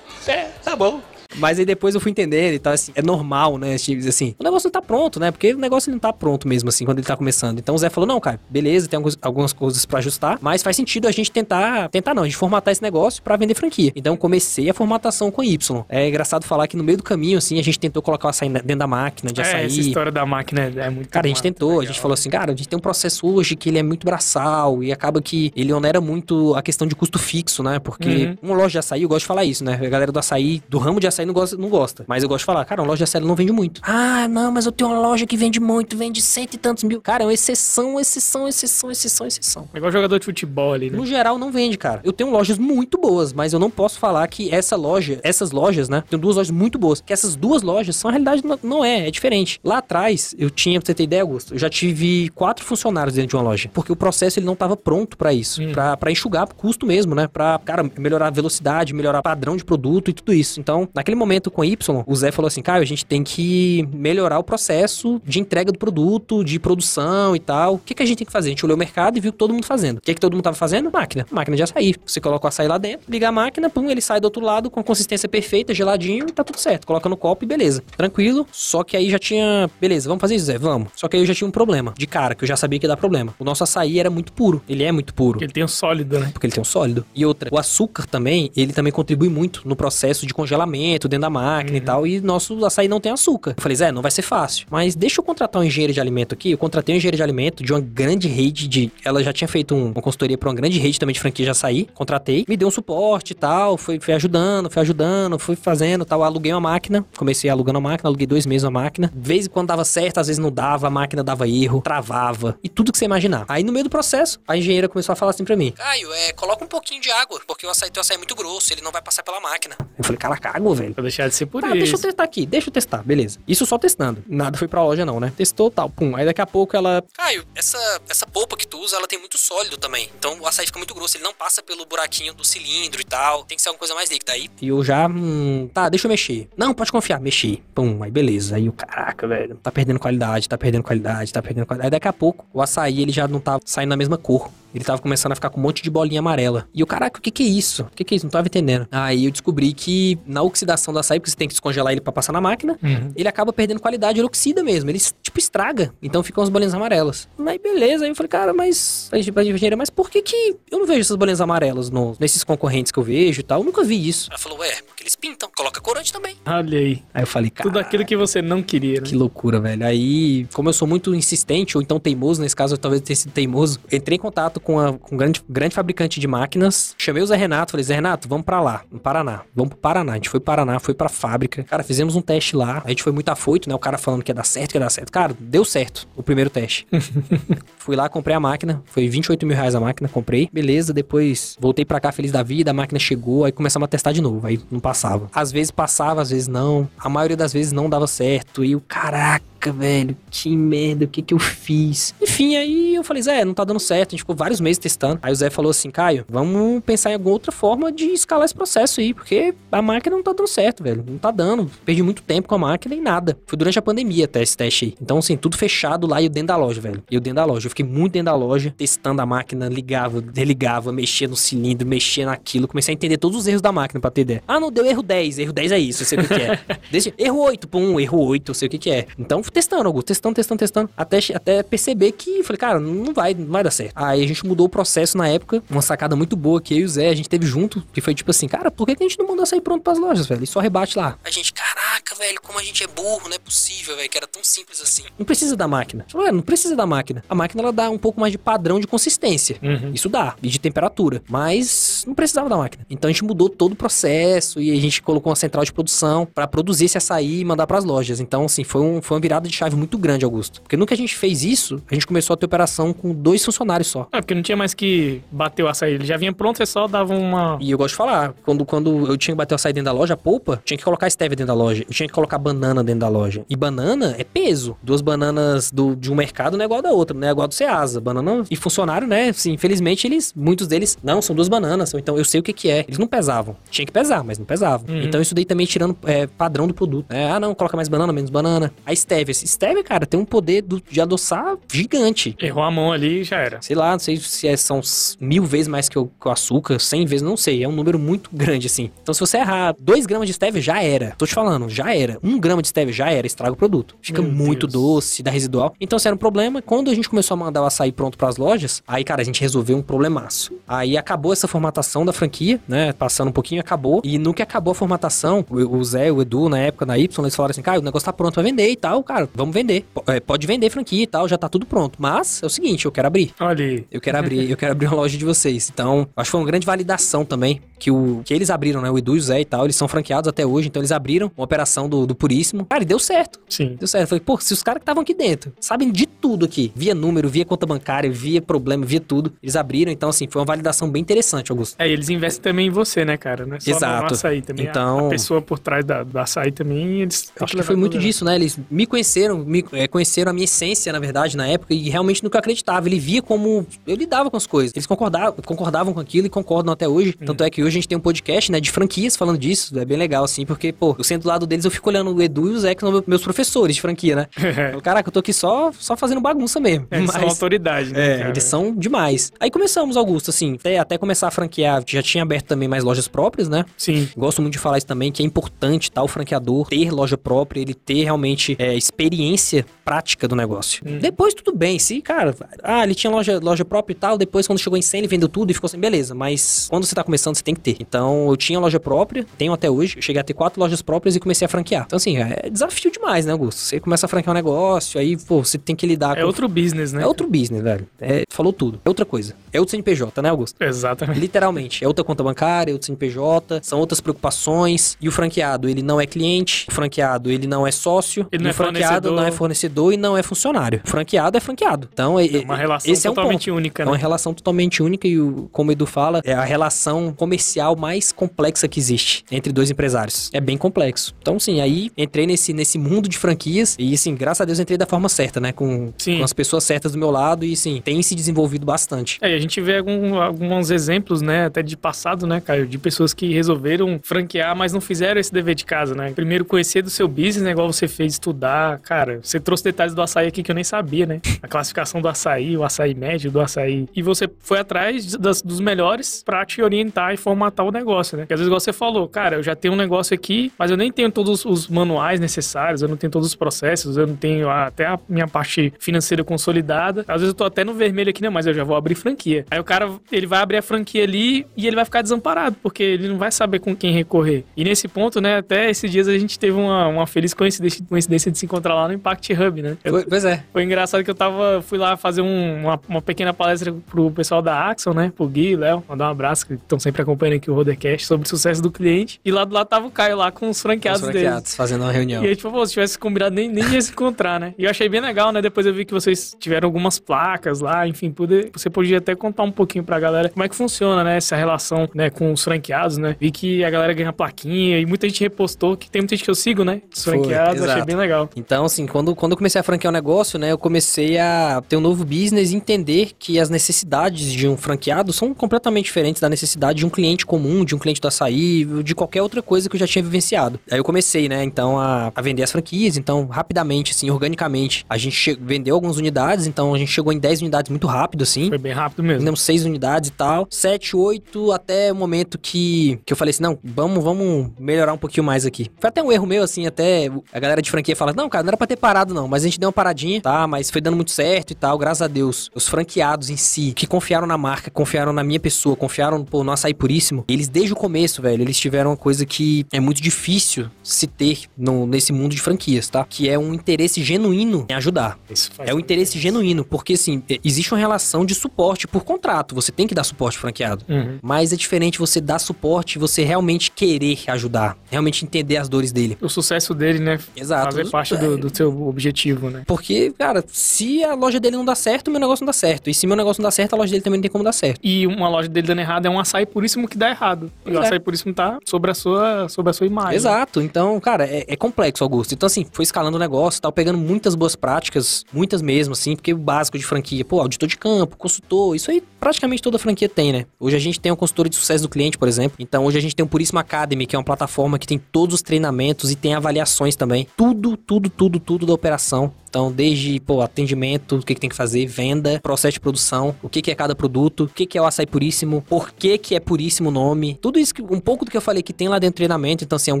(laughs) é, tá bom. Mas aí depois eu fui entendendo e tal, assim, é normal, né? Tipo, assim, o negócio não tá pronto, né? Porque o negócio não tá pronto mesmo, assim, quando ele tá começando. Então o Zé falou, não, cara, beleza, tem algumas coisas pra ajustar, mas faz sentido a gente tentar, tentar não, a gente formatar esse negócio pra vender franquia. Então comecei a formatação com Y. É engraçado falar que no meio do caminho, assim, a gente tentou colocar o açaí dentro da máquina de É, açaí. essa história da máquina é muito Cara, a gente tentou, a legal. gente falou assim, cara, a gente tem um processo hoje que ele é muito braçal e acaba que ele onera muito a questão de custo fixo, né? Porque Uhum. uma loja de açaí, eu gosto de falar isso, né? A galera do açaí, do ramo de açaí não gosta, não gosta. Mas eu gosto de falar, cara, uma loja de não vende muito. Ah, não, mas eu tenho uma loja que vende muito, vende cento e tantos mil. Cara, é uma exceção, exceção, exceção, exceção, exceção. É igual jogador de futebol ali, né? No geral, não vende, cara. Eu tenho lojas muito boas, mas eu não posso falar que essa loja, essas lojas, né? Tenho duas lojas muito boas. Que essas duas lojas são a realidade, não- é, é diferente. Lá atrás, eu tinha, pra você ter ideia, Augusto, eu já tive quatro funcionários dentro de uma loja. Porque o processo ele não tava pronto pra isso. Hum. Pra, pra enxugar custo mesmo, né? Pra, cara, melhorar a velocidade, melhorar padrão de produto e tudo isso. Então, naquele momento com Y, o Zé falou assim, Caio, a gente tem que melhorar o processo de entrega do produto, de produção e tal. O que, que a gente tem que fazer? A gente olhou o mercado e viu todo mundo fazendo. O que, que todo mundo tava fazendo? Máquina. Máquina de açaí. Você coloca o açaí lá dentro, liga a máquina, pum, ele sai do outro lado com a consistência perfeita, geladinho e tá tudo certo. Coloca no copo e beleza. Tranquilo. Só que aí já tinha. Beleza, vamos fazer isso, Zé? Vamos. Só que aí eu já tinha um problema. De cara, que eu já sabia que ia dar problema. O nosso açaí era muito puro. Ele é muito puro. Porque ele tem um sólido, né? Porque ele tem um sólido. E outra, o açúcar também, ele também contribui muito no processo de congelamento dentro da máquina e tal. E nosso açaí não tem açúcar. Eu falei, Zé, não vai ser fácil. Mas deixa eu contratar um engenheiro de alimento aqui. Eu contratei um engenheiro de alimento de uma grande rede de. Ela já tinha feito um- uma consultoria pra uma grande rede também de franquia de açaí. Contratei, me deu um suporte e tal. Foi, foi ajudando, foi ajudando, fui fazendo tal. Aluguei uma máquina. Comecei alugando a máquina, aluguei dois meses a máquina. De vez em quando dava certo, às vezes não dava, a máquina dava erro, travava. E tudo que você imaginar. Aí no meio do processo, a engenheira começou a falar assim pra mim: Caio, é, coloca um pouquinho de água, porque o açaí teu açaí é muito grosso, ele não vai passar pela máquina. Eu falei, caraca, água, velho. Pra deixar de ser por Tá, deixa eu isso. testar aqui, deixa eu testar, beleza. Isso só testando. Nada foi pra loja, não, né? Testou tal, pum. Aí daqui a pouco ela. Caio, essa, essa polpa que tu usa, ela tem muito sólido também. Então o açaí fica muito grosso, ele não passa pelo buraquinho do cilindro e tal. Tem que ser alguma coisa mais líquida. Aí e eu já. Hum, tá, deixa eu mexer. Não, pode confiar, mexi. Pum, aí beleza. Aí o caraca, velho. Tá perdendo qualidade, tá perdendo qualidade, tá perdendo qualidade. Aí daqui a pouco o açaí ele já não tava saindo na mesma cor. Ele tava começando a ficar com um monte de bolinha amarela. E eu, caraca, o que que é isso? O que que é isso? Não tava entendendo. Aí eu descobri que na oxidação do açaí, porque você tem que descongelar ele pra passar na máquina, Uhum. ele acaba perdendo qualidade, ele oxida mesmo. Ele, tipo, estraga. Então ficam as bolinhas amarelas. Aí beleza. Aí eu falei, cara, mas... Aí pra engenheira, mas por que que eu não vejo essas bolinhas amarelas no- nesses concorrentes que eu vejo e tal? Eu nunca vi isso. Ela falou, ué, porque eles pintam. Coloca corante também. Olha aí. Aí eu falei, cara... Tudo aquilo que você não queria, né? Que loucura, velho. Aí, como eu sou muito insistente, ou então teimoso, nesse caso eu talvez tenha sido teimoso, entrei em contato com, a, com um grande, grande fabricante de máquinas, chamei o Zé Renato, falei, Zé Renato, vamos pra lá, no Paraná. Vamos pro Paraná. A gente foi pro Paraná, foi pra fábrica. Cara, fizemos um teste lá. A gente foi muito afoito, né? O cara falando que ia dar certo, que ia dar certo. Cara, deu certo o primeiro teste. (laughs) Fui lá, comprei a máquina. Foi 28 mil reais a máquina, comprei. Beleza, depois voltei pra cá feliz da vida, a máquina chegou, aí começamos a testar de novo. Aí não passava. Às vezes passava, às vezes não. A maioria das vezes não dava certo. E o caraca, velho, que merda, o que que eu fiz? Enfim, aí eu falei, Zé, não tá dando certo. A gente ficou vários meses testando. Aí o Zé falou assim, Caio, vamos pensar em alguma outra forma de escalar esse processo aí, porque a máquina não tá dando certo, velho. Não tá dando. Perdi muito tempo com a máquina e nada. Foi durante a pandemia até esse teste aí. Então, assim, tudo fechado lá e eu dentro da loja, velho. E eu dentro da loja. Eu fiquei muito dentro da loja, testando a máquina, ligava, desligava, mexia no cilindro, mexia naquilo. Comecei a entender todos os erros da máquina pra ter ideia. Ah, não, deu erro 10. Erro 10 é isso, eu sei o que, que é. (laughs) Desse, erro 8, pum, erro 8, eu sei o que, que é. Então, testando, Augusto, testando, testando, testando. Até, até perceber que, falei, cara, não vai, não vai dar certo. Aí a gente mudou o processo na época, uma sacada muito boa que eu e o Zé, a gente teve junto, que foi tipo assim, cara, por que, que a gente não mandou sair pronto pras lojas, velho? E só rebate lá. A gente, caraca, velho, como a gente é burro, não é possível, velho, que era tão simples assim. Não precisa da máquina. Falei, "É, não precisa da máquina. A máquina, ela dá um pouco mais de padrão de consistência. Uhum. Isso dá, e de temperatura. Mas não precisava da máquina. Então a gente mudou todo o processo e a gente colocou uma central de produção pra produzir esse açaí e mandar pras lojas. Então, assim, foi, um, foi uma virada virada de chave muito grande, Augusto. Porque no que a gente fez isso, a gente começou a ter operação com dois funcionários só. É, porque não tinha mais que bater o açaí. Ele já vinha pronto, você só dava uma. E eu gosto de falar, quando, quando eu tinha que bater o açaí dentro da loja, a polpa, tinha que colocar stevia dentro da loja. Eu tinha que colocar banana dentro da loja. E banana é peso. Duas bananas do, de um mercado não é igual da outra, não é igual do Ceasa. Banana e funcionário, né? Sim, infelizmente eles, muitos deles, não, são duas bananas. Então eu sei o que que é. Eles não pesavam. Tinha que pesar, mas não pesavam. Uhum. Então isso daí também tirando é, padrão do produto. né? ah, não, coloca mais banana, menos banana. A stevia. Stevia, cara, tem um poder do- de adoçar gigante. Errou a mão ali e já era. Sei lá, não sei se é- são mil vezes mais que o, que o açúcar, cem vezes, não sei. É um número muito grande, assim. Então, se você errar dois gramas de stevia, já era. Tô te falando, já era. Um grama de stevia já era, estraga o produto. Fica Meu muito Deus. doce, dá residual. Então, se era um problema, quando a gente começou a mandar o açaí pronto pras lojas, aí, cara, a gente resolveu um problemaço. Aí acabou essa formatação da franquia, né? Passando um pouquinho, acabou. E no que acabou a formatação, o, o Zé, o Edu, na época, na Y, eles falaram assim, cara, o negócio tá pronto pra vender e tal, cara, vamos vender. P- é, pode vender franquia e tal, já tá tudo pronto. Mas é o seguinte, eu quero abrir. Olha aí. Eu quero abrir, eu quero abrir uma loja de vocês. Então, acho que foi uma grande validação também que o que eles abriram, né? O Edu e o Zé e tal, eles são franqueados até hoje, então eles abriram uma operação do, do Puríssimo. Cara, e deu certo. Sim. Deu certo. Eu falei, pô, se os caras que estavam aqui dentro sabem de tudo aqui, via número, via conta bancária, via problema, via tudo, eles abriram. Então, assim, foi uma validação bem interessante, Augusto. É, e eles investem também em você, né, cara? Não é só no- no Exato. açaí também. A- Então- A, pessoa por trás da, do açaí também, eles. Acho que foi muito consideração. disso, né? Eles me conheceram, me é, conheceram a minha essência, na verdade, na época, e realmente nunca acreditava. Ele via como eu lidava com as coisas. Eles concordavam, concordavam com aquilo e concordam até hoje. Hum. Tanto é que hoje a gente tem um podcast, né, de franquias falando disso. É bem legal, assim, porque, pô, eu sento do lado deles, eu fico olhando o Edu e o Zé, que são meus professores de franquia, né? (laughs) Eu, Caraca, eu tô aqui só, só fazendo bagunça mesmo. É, eles são Mas- autoridade, né? é, cara? eles são demais. Aí começamos, Augusto, assim, até, até começar a franquear, já tinha aberto também mais lojas próprias, né? Sim. Gosto muito de falar isso também, que é importante, tá? O franqueador ter loja própria, ele ter realmente é, experiência prática do negócio. Hum. Depois, tudo bem. Se, cara, ah, ele tinha loja, loja própria e tal, depois, quando chegou em 100, ele vendeu tudo e ficou assim, beleza. Mas quando você tá começando, você tem que ter. Então, eu tinha loja própria, tenho até hoje. Eu cheguei a ter quatro lojas próprias e comecei a franquear. Então, assim, é desafio demais, né, Augusto? Você começa a franquear um negócio, aí, pô, você tem que lidar É com. outro business, né? É outro business, velho. É, falou tudo. É outra coisa. É outro CNPJ, né, Augusto? Exatamente. Literalmente, é outra conta bancária, é outro CNPJ, são outras preocupações. E o franqueado, ele não é cliente, o franqueado, ele não é sócio, Ele não é franqueado fornecedor. não é fornecedor e não é funcionário. Franqueado é franqueado. Então, é, É uma relação esse é um totalmente ponto. única, É né? uma relação totalmente única e, o- como o Edu fala, é a relação comercial mais complexa que existe entre dois empresários. É bem complexo. Então, sim, aí entrei nesse, nesse mundo de franquias e, assim, graças a Deus entrei da forma certa, né? Com, com as pessoas certas do meu lado e, sim, tem se desenvolvido bastante. É, e a gente vê algum- alguns exemplos, né, até de passado, né, Caio, de pessoas que resolveram franquear, mas não fizeram esse dever de casa, né? Primeiro conhecer do seu business, né, igual você fez, estudar. Cara, você trouxe detalhes do açaí aqui que eu nem sabia, né? A classificação do açaí, o açaí médio do açaí. E você foi atrás das- dos melhores pra te orientar e formatar o negócio, né? Porque às vezes, você falou, cara, eu já tenho um negócio aqui, mas eu nem tenho todos os manuais necessários, eu não tenho todos os processos, eu não tenho até a minha parte financeira consolidada. Às vezes eu tô até no vermelho aqui, não, mas eu já vou abrir franquia. Aí o cara, ele vai abrir a franquia ali e ele vai ficar desamparado, porque ele não vai saber com quem recorrer. E nesse ponto, né, até esses dias a gente teve uma, uma feliz coincidência, coincidência de se encontrar lá no Impact Hub, né? Eu- Foi- pois é. foi engraçado que eu tava, fui lá fazer um- uma, uma pequena palestra pro pessoal da Axon, né? Pro Gui, Léo, mandar um abraço, que estão sempre acompanhando aqui o Rodercast sobre o sucesso do cliente. E lá do lado tava o Caio lá com os franqueados, Os deles. franqueados fazendo uma reunião. E aí, tipo, pô, se tivesse combinado, nem, nem ia se encontrar, né? E eu achei bem legal, né? Depois eu vi que vocês tiveram algumas placas lá, enfim, poder, você podia até contar um pouquinho pra galera como é que funciona, né? Essa relação, né, com os franqueados, né? Vi que a galera ganha plaquinha e muita gente repostou, que tem muita gente que eu sigo, né? Dos Foi, franqueados, achei exato. bem legal. Então, assim, quando, quando eu comecei a franquear um negócio, né, eu comecei a ter um novo business e entender que as necessidades de um franqueado são completamente diferentes da necessidade de um cliente comum, de um cliente do açaí, de qualquer outra coisa que eu já tinha vivenciado. Aí eu comecei, né, então, a, a vender as franquias. Então, rapidamente, assim, organicamente, a gente vendeu algumas unidades. Então, a gente chegou em 10 unidades muito rápido, assim. Foi bem rápido mesmo. Vendemos seis unidades e tal. Sete, oito, até o momento que, que eu falei assim, não, vamos, vamos melhorar um pouquinho mais aqui. Foi até um erro meu, assim, até a galera de franquia fala, não, cara, não era pra ter parado não, mas a gente deu uma paradinha, tá? Mas foi dando muito certo e tal, graças a Deus. Os franqueados em si, que confiaram na marca, confiaram na minha pessoa, confiaram, pô, no açaí puríssimo, eles desde o começo, velho, eles tiveram uma coisa que é muito difícil se ter no, nesse mundo de franquias, tá? Que é um interesse genuíno em ajudar. Isso faz É um interesse genuíno, porque assim, é- existe uma relação de suporte por contrato. Você tem que dar suporte franqueado. Uhum. Mas é diferente você dar suporte e você realmente querer ajudar, realmente entender as dores dele. O sucesso dele, né? Exato. Fazer parte do do, do seu objetivo, né? Porque, cara, se a loja dele não dá certo, meu negócio não dá certo. E se meu negócio não dá certo, a loja dele também não tem como dar certo. E uma loja dele dando errado é um açaí puríssimo que dá errado. E Pois o é. açaí puríssimo tá sobre a sua, sobre a sua imagem. Exato. Então, cara, é, é complexo, Augusto. Então, assim, foi escalando o negócio, tava pegando muitas boas práticas, muitas mesmo, assim, porque o básico de franquia, pô, auditor de campo, consultor, isso aí praticamente toda franquia tem, né? Hoje a gente tem um consultor de sucesso do cliente, por exemplo. Então, hoje a gente tem o Puríssimo Academy, que é uma plataforma que tem todos os treinamentos e tem avaliações também. Tudo, tudo, tudo, tudo da operação. Então, desde, pô, atendimento, o que, que tem que fazer, venda, processo de produção, o que, que é cada produto, o que, que é o açaí puríssimo, por que, que é puríssimo o nome. Tudo isso, que, um pouco do que eu falei que tem lá dentro do treinamento. Então, assim, é um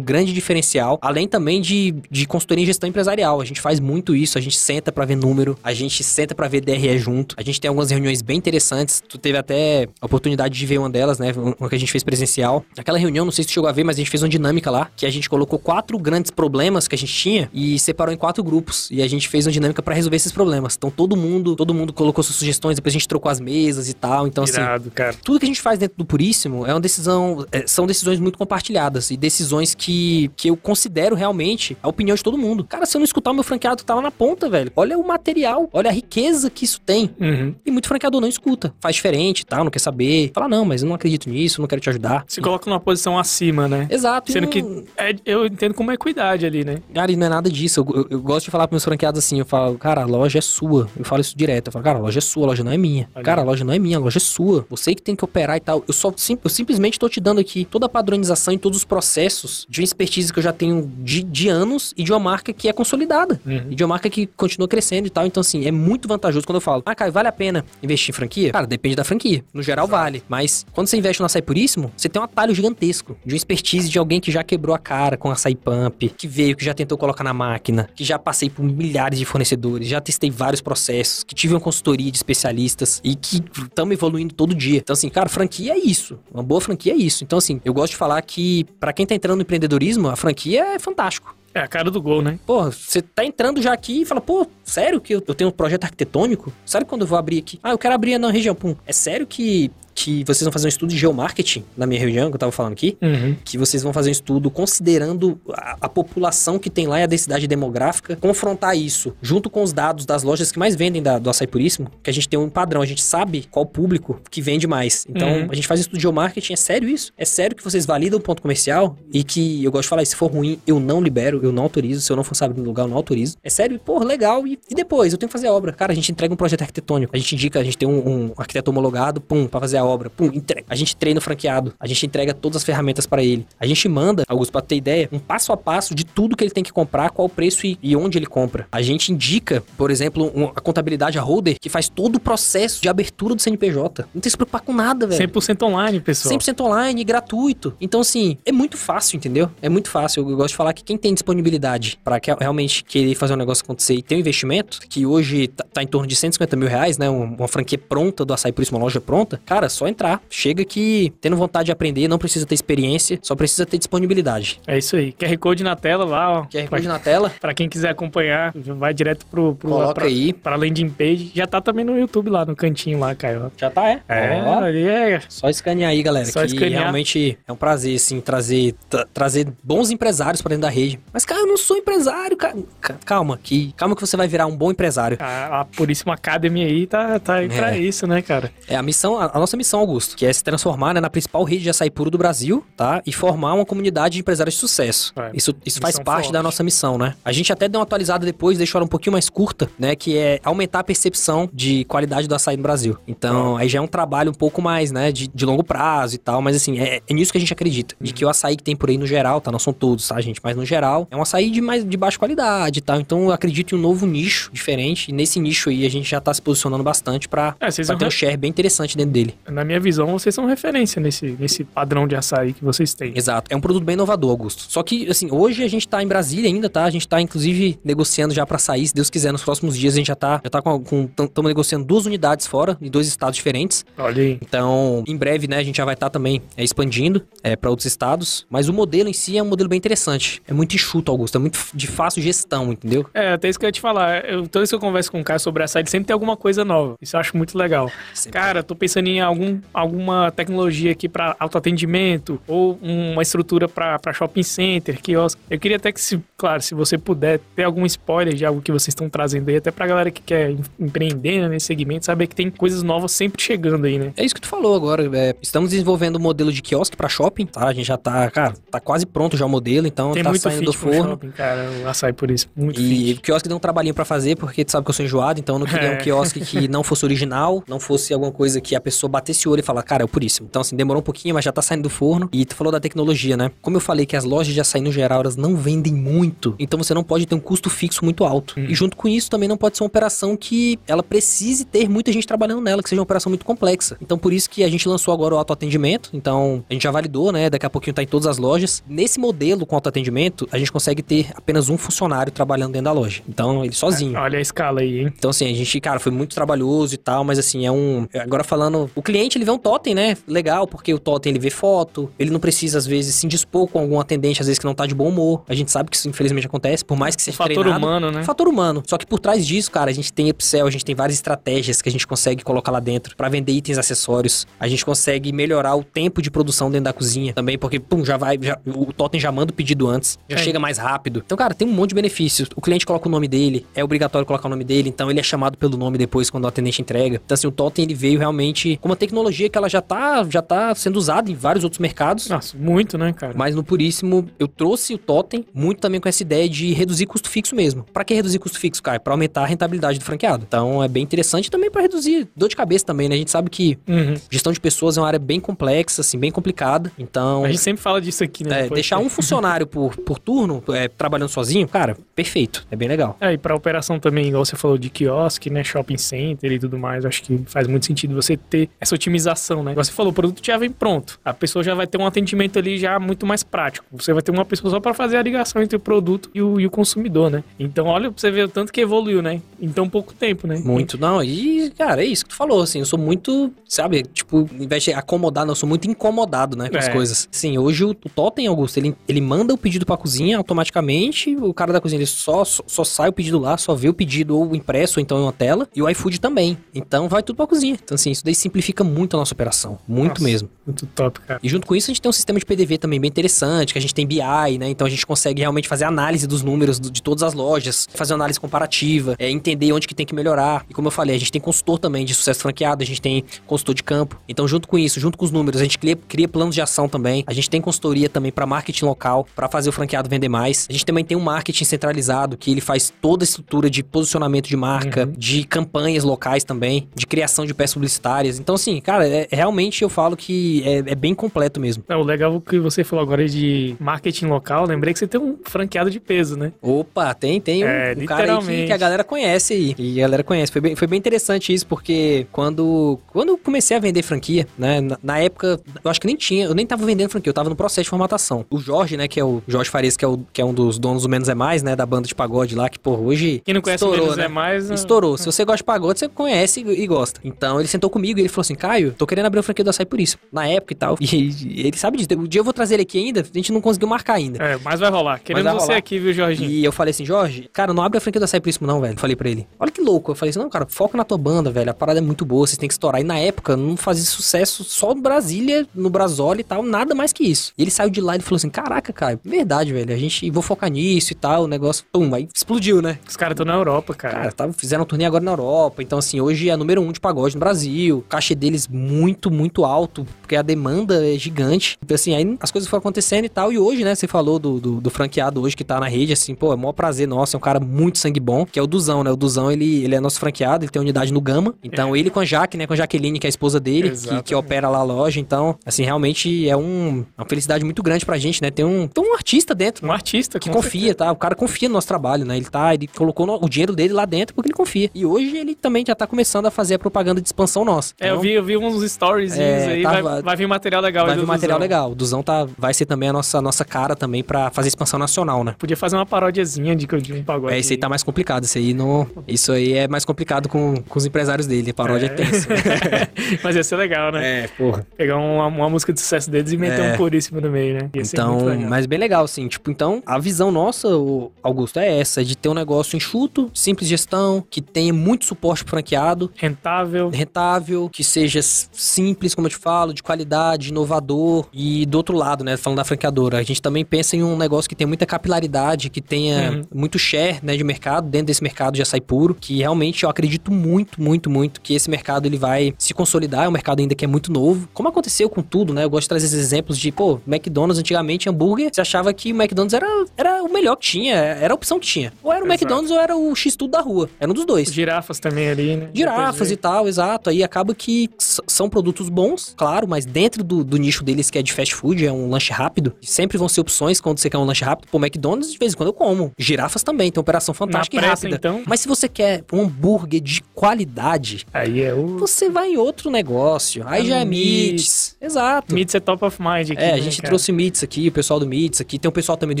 grande diferencial. Além também de, de consultoria em gestão empresarial. A gente faz muito isso. A gente senta pra ver número, a gente senta pra ver DRE junto. A gente tem algumas reuniões bem interessantes. Tu teve até a oportunidade de ver uma delas, né? Uma que a gente fez presencial. Aquela reunião, não sei se tu chegou a ver, mas a gente fez uma dinâmica lá, que a gente colocou quatro grandes problemas que a gente tinha e separou em quatro grupos. E a gente fez uma dinâmica pra resolver esses problemas. Então todo mundo, todo mundo colocou suas sugestões, depois a gente trocou as mesas e tal. Então, assim, Irado, cara. tudo que a gente faz dentro do Puríssimo é uma decisão, é, são decisões muito compartilhadas e decisões que, que eu considero realmente a opinião de todo mundo. Cara, se eu não escutar o meu franqueado que tá lá na ponta, velho, olha o material, olha a riqueza que isso tem. Uhum. E muito franqueador não escuta, faz diferente e tal, não quer saber. Fala, não, mas eu não acredito nisso, não quero te ajudar. Se coloca numa posição acima, né? Exato. e Sendo não- que é- eu entendo como equidade ali, né? Cara, e não é nada disso. Eu, eu- eu gosto de falar pros meus franqueados assim. Eu falo, cara, a loja é sua. Eu falo isso direto. Eu falo, cara, a loja é sua, a loja não é minha. Olha. Cara, a loja não é minha, a loja é sua. Você que tem que operar e tal. Eu só sim- eu simplesmente tô te dando aqui toda a padronização e todos os processos de uma expertise que eu já tenho de, de anos e de uma marca que é consolidada. Uhum. E de uma marca que continua crescendo e tal. Então, assim, é muito vantajoso quando eu falo, ah, Caio, vale a pena investir em franquia? Cara, depende da franquia. No geral, vale. Mas quando você investe no açaí puríssimo, você tem um atalho gigantesco de uma expertise de alguém que já quebrou a cara com açaí pump, que veio, que já tentou colocar na máquina, que já passei por milhares de fornecedores, já testei vários processos, que tive uma consultoria de especialistas e que estamos evoluindo todo dia. Então, assim, cara, franquia é isso. Uma boa franquia é isso. Então, assim, eu gosto de falar que, pra quem tá entrando no empreendedorismo, a franquia é fantástico. É a cara do gol, né? Pô, você tá entrando já aqui e fala, pô, sério que eu, eu tenho um projeto arquitetônico? Sério que quando eu vou abrir aqui? Ah, eu quero abrir na região. Pum, é sério que, que vocês vão fazer um estudo de geomarketing na minha região, que eu tava falando aqui? Uhum. Que vocês vão fazer um estudo considerando a, a população que tem lá e a densidade demográfica, confrontar isso junto com os dados das lojas que mais vendem da- do açaí puríssimo, que a gente tem um padrão, a gente sabe qual público que vende mais. Então, Uhum. a gente faz estudo de geomarketing, é sério isso? É sério que vocês validam o ponto comercial e que, eu gosto de falar, se for ruim, eu não libero, eu não autorizo, se eu não for saber no lugar, eu não autorizo. É sério? Pô, legal. E, e depois, eu tenho que fazer a obra. Cara, a gente entrega um projeto arquitetônico, a gente indica, a gente tem um, um arquiteto homologado, pum, pra fazer a obra, pum, entrega. A gente treina o franqueado, a gente entrega todas as ferramentas pra ele. A gente manda, Augusto, pra ter ideia, um passo a passo de tudo que ele tem que comprar, qual o preço e, e onde ele compra. A gente indica, por exemplo, um- a contabilidade, a holder, que faz todo o processo de abertura do CNPJ. Não tem que se preocupar com nada, velho. 100% online, pessoal. 100% online, gratuito. Então, assim, é muito fácil, entendeu? É muito fácil. Eu gosto de falar que quem tem disponibilidade pra que- realmente querer fazer um negócio acontecer e ter um investimento, que hoje tá, tá em torno de 150 mil reais, né? Um- Uma franquia pronta do açaí, por isso uma loja pronta. Cara, só entrar. Chega que tendo vontade de aprender, não precisa ter experiência, só precisa ter disponibilidade. É isso aí. QR Code na tela lá, ó. QR Code na tela, Pra quem quiser acompanhar, vai direto pro, pro coloca pra, aí. pra landing page. Já tá também no YouTube lá, no cantinho lá, Caio. Já tá, é? É, Ó. é. Só escanear aí, galera. Só que escanear. realmente é um prazer, assim, trazer, tra- trazer bons empresários pra dentro da rede. Mas, cara, eu não sou empresário, cara. Ca- Calma, que, calma que você vai virar um bom empresário. A, a Puríssima Academy aí tá, tá aí pra É. isso, né, cara? É a missão, a, a nossa missão, Augusto, que é se transformar né, na principal rede de açaí puro do Brasil, tá? E formar uma comunidade de empresários de sucesso. É, Isso, isso faz missão parte forte. da nossa missão, né? A gente até deu uma atualizada depois, deixou ela um pouquinho mais curta, né? Que é aumentar a percepção de qualidade do açaí no Brasil. Então, aí já é um trabalho um pouco mais, né? De, de longo prazo e tal, mas assim, é, é nisso que a gente acredita. De que o açaí que tem por aí no geral, tá? Não são todos, tá, gente? Mas no geral, é um açaí de, mais, de baixa qualidade e tal. Então, eu acredito em um novo nicho diferente. E nesse nicho aí, a gente já tá se posicionando bastante pra, É, pra ter um re- share bem interessante dentro dele. Na minha visão, vocês são referência nesse, nesse padrão de açaí que vocês têm. Exato. É um produto bem inovador, Augusto. Só que, assim, hoje a gente tá em Brasília ainda, tá? A gente tá, inclusive, negociando já pra sair, se Deus quiser, nos próximos dias a gente já tá, já tá com, com estamos negociando duas unidades fora, em dois estados diferentes. Olha aí. Então, em breve, né, a gente já vai estar também é, expandindo é, para outros estados. Mas o modelo em si é um modelo bem interessante. É muito enxuto, Augusto. É muito de fácil gestão, entendeu? É, até isso que eu ia te falar. Eu, toda vez que eu converso com o cara sobre açaí, sempre tem alguma coisa nova. Isso eu acho muito legal. Sempre. Cara, tô pensando em algum algum, alguma tecnologia aqui para autoatendimento ou uma estrutura para shopping center, quiosque. Eu queria até que, se, claro, se você puder ter algum spoiler de algo que vocês estão trazendo aí, até pra galera que quer em- empreender né, nesse segmento, saber que tem coisas novas sempre chegando aí, né? É isso que tu falou agora. é, estamos desenvolvendo um modelo de quiosque pra shopping, tá? A gente já tá, cara, tá quase pronto já o modelo, então Tem tá muito saindo do forno. shopping, cara. O açaí por isso. Muito E fit. o quiosque deu um trabalhinho pra fazer, porque tu sabe que eu sou enjoado, então eu não queria É. (laughs) um quiosque que não fosse original, não fosse alguma coisa que a pessoa batesse o olho e falar, cara, é o puríssimo. Então, assim, demorou um pouquinho, mas já tá saindo do forno. E tu falou da tecnologia, né? Como eu falei que as lojas de açaí no geral, elas não vendem muito, então você não pode ter um custo fixo muito alto. Hum. E junto com isso, também não pode ser uma operação que ela precise ter muita gente trabalhando nela, que seja uma operação muito complexa. Então, por isso que a gente lançou agora o autoatendimento. Então, a gente já validou, né? Daqui a pouquinho tá em todas as lojas. Nesse modelo com autoatendimento, a gente consegue ter apenas um funcionário trabalhando dentro da loja. Então, ele sozinho. Olha a escala aí, hein? Então, assim, a gente, cara, foi muito trabalhoso e tal, mas assim, é um. Agora falando, o cliente ele vê um totem, né? Legal, porque o totem ele vê foto, ele não precisa, às vezes, se indispor com algum atendente, às vezes, que não tá de bom humor. A gente sabe que isso, infelizmente, acontece, por mais que seja fator treinado. humano, né? Fator humano. Só que por trás disso, cara, a gente tem upsell, a gente tem várias estratégias que a gente consegue colocar lá dentro pra vender itens acessórios. A gente consegue melhorar o tempo de produção dentro da cozinha também, porque, pum, já vai, já- o totem já manda o pedido antes, já É. chega mais rápido. Então, cara, tem um monte de benefícios. O cliente coloca o nome dele, é obrigatório colocar o nome dele, então ele é chamado pelo nome depois quando o atendente entrega. Então, assim, o totem ele veio realmente com uma tecnologia que ela já tá, já tá sendo usada em vários outros mercados. Nossa, muito, né, cara? Mas no Puríssimo, eu trouxe o totem muito também com essa ideia de reduzir custo fixo mesmo. Pra que reduzir custo fixo, cara? Pra aumentar a rentabilidade do franqueado. Então é bem interessante também pra reduzir dor de cabeça também, né? A gente sabe que Uhum. gestão de pessoas é uma área bem complexa, assim, bem complicada. Então, A gente sempre fala disso aqui, né? é, deixar um funcionário por, por turno, é, trabalhando sozinho, cara, perfeito. É bem legal. É, e pra operação também, igual você falou de quiosque, né? Shopping center e tudo mais, acho que faz muito sentido você ter essa otimização, né? Você falou, o produto já vem pronto. A pessoa já vai ter um atendimento ali já muito mais prático. Você vai ter uma pessoa só pra fazer a ligação entre o produto e o, e o consumidor, né? Então, olha pra você ver o tanto que evoluiu, né? Em tão pouco tempo, né? Muito, não, e, cara, é isso que tu falou, assim, eu sou muito, sabe, tipo, em vez de acomodar, não, eu sou muito incomodado, né, com as É. coisas. Sim, hoje o, o Totem, Augusto, ele, ele manda o pedido pra cozinha automaticamente, o cara da cozinha, ele só, só, só sai o pedido lá, só vê o pedido ou impresso, ou então em uma tela, e o iFood também. Então, vai tudo pra cozinha. Então, assim, isso daí simplifica muito a nossa operação, muito Nossa. mesmo. Muito top, cara. E junto com isso, a gente tem um sistema de PDV também bem interessante, que a gente tem BI, né? Então a gente consegue realmente fazer análise dos números de todas as lojas, fazer uma análise comparativa, é, entender onde que tem que melhorar. E como eu falei, a gente tem consultor também de sucesso franqueado, a gente tem consultor de campo. Então, junto com isso, junto com os números, a gente cria, cria planos de ação também. A gente tem consultoria também para marketing local, para fazer o franqueado vender mais. A gente também tem um marketing centralizado, que ele faz toda a estrutura de posicionamento de marca, de campanhas locais também, de criação de peças publicitárias. Então, assim, cara, é- realmente eu falo que é, é bem completo mesmo. É, o legal que você falou agora de marketing local, lembrei que você tem um franqueado de peso, né? Opa, tem, tem um, É, um cara aí que, que a galera conhece aí. E a galera conhece. Foi bem, foi bem interessante isso, porque quando, quando eu comecei a vender franquia, né? Na, na época, eu acho que nem tinha, eu nem tava vendendo franquia, eu tava no processo de formatação. O Jorge, né, que é o Jorge Farias, que é, o, que é um dos donos do Menos é Mais, né? Da banda de pagode lá, que, pô, hoje. Quem não conhece estourou, menos né? é mais. né? Estourou. Se você gosta de pagode, você conhece e, e gosta. Então ele sentou comigo e ele falou assim: Caio, tô querendo abrir uma franquia do açaí por isso. Na época e tal. (laughs) E, ele sabe disso. Um dia eu vou trazer ele aqui ainda. A gente não conseguiu marcar ainda. É, mas vai rolar. Queremos vai você rolar. aqui, viu, Jorginho? E eu falei assim, Jorge, cara, não abre a franquia do açaí por isso não, velho. Falei pra ele. Olha que louco. Eu falei assim, não, cara, foca na tua banda, velho. A parada é muito boa, vocês têm que estourar. E na época, não fazia sucesso só no Brasília, no Brasole e tal, nada mais que isso. E ele saiu de lá e falou assim, caraca, cara, verdade, velho. A gente, vou focar nisso e tal, o negócio, pum, aí explodiu, né? Os caras estão na Europa, cara. Cara, tava, fizeram um turnê agora na Europa. Então, assim, hoje é número um de pagode no Brasil. O cachê deles muito, muito alto, porque a demanda é gigante. Então, assim, aí as coisas foram acontecendo e tal. E hoje, né, você falou do, do, do franqueado hoje que tá na rede, assim, pô, é o maior prazer nosso. É um cara muito sangue bom, que é o Duzão, né? O Duzão, ele, ele é nosso franqueado, ele tem unidade no Gama. Então, ele com a Jaque, né, com a Jaqueline, que é a esposa dele, que, que opera lá a loja. Então, assim, realmente é um, uma felicidade muito grande pra gente, né? Ter um, ter um artista dentro, Um artista que confia, tá? O cara confia no nosso trabalho, né? Ele tá, ele colocou no- o dinheiro dele lá dentro porque ele confia. E hoje ele também já tá começando a fazer a propaganda de expansão nossa. É, eu Então, vi, eu vi uns stories É, aí, tava- vai, vai vir material legal Vai vir material Duzão. legal. O Duzão tá, vai ser também a nossa, nossa cara também pra fazer expansão nacional, né? Podia fazer uma paródiazinha de, de um pagode. É, esse aí tá mais complicado. Esse aí não. Isso aí é mais complicado com, com os empresários dele. A paródia é, tenso. (laughs) Mas ia ser legal, né? é, porra. Pegar uma, uma música de sucesso deles e meter É. um puríssimo no meio, né? Ia ser muito Então, mas bem legal, assim. Tipo, então, a visão nossa, o Augusto, é essa: é de ter um negócio enxuto, simples gestão, que tenha muito suporte pro franqueado, Rentável. rentável, que seja simples, como eu te falo, de qualidade, inovador. E do outro lado, né, falando da franqueadora, a gente também pensa em um negócio que tenha muita capilaridade, que tenha Uhum. muito share, né, de mercado, dentro desse mercado de açaí puro, que realmente eu acredito muito, muito, muito que esse mercado ele vai se consolidar, é um mercado ainda que é muito novo. Como aconteceu com tudo, né? Eu gosto de trazer esses exemplos de, pô, McDonald's antigamente, hambúrguer, você achava que o McDonald's era, era o melhor que tinha, era a opção que tinha. Ou era o Exato. McDonald's ou era o X-Tudo da rua. Era um dos dois. Girafas também ali, né? Girafas e tal, exato. Aí acaba que são produtos bons, claro, mas dentro do, do nicho deles que é de fast food, é um lanche rápido. Sempre vão ser opções quando você quer um lanche rápido. Pô, McDonald's de vez em quando eu como. Girafas também, tem operação fantástica e pressa, rápida. então? Mas se você quer um hambúrguer de qualidade, Aí é o. você vai em outro negócio. Aí É já é Meats. Exato. Meats é top of mind aqui. É, a né, gente cara? trouxe Meats aqui, o pessoal do Meats aqui. Tem o pessoal também do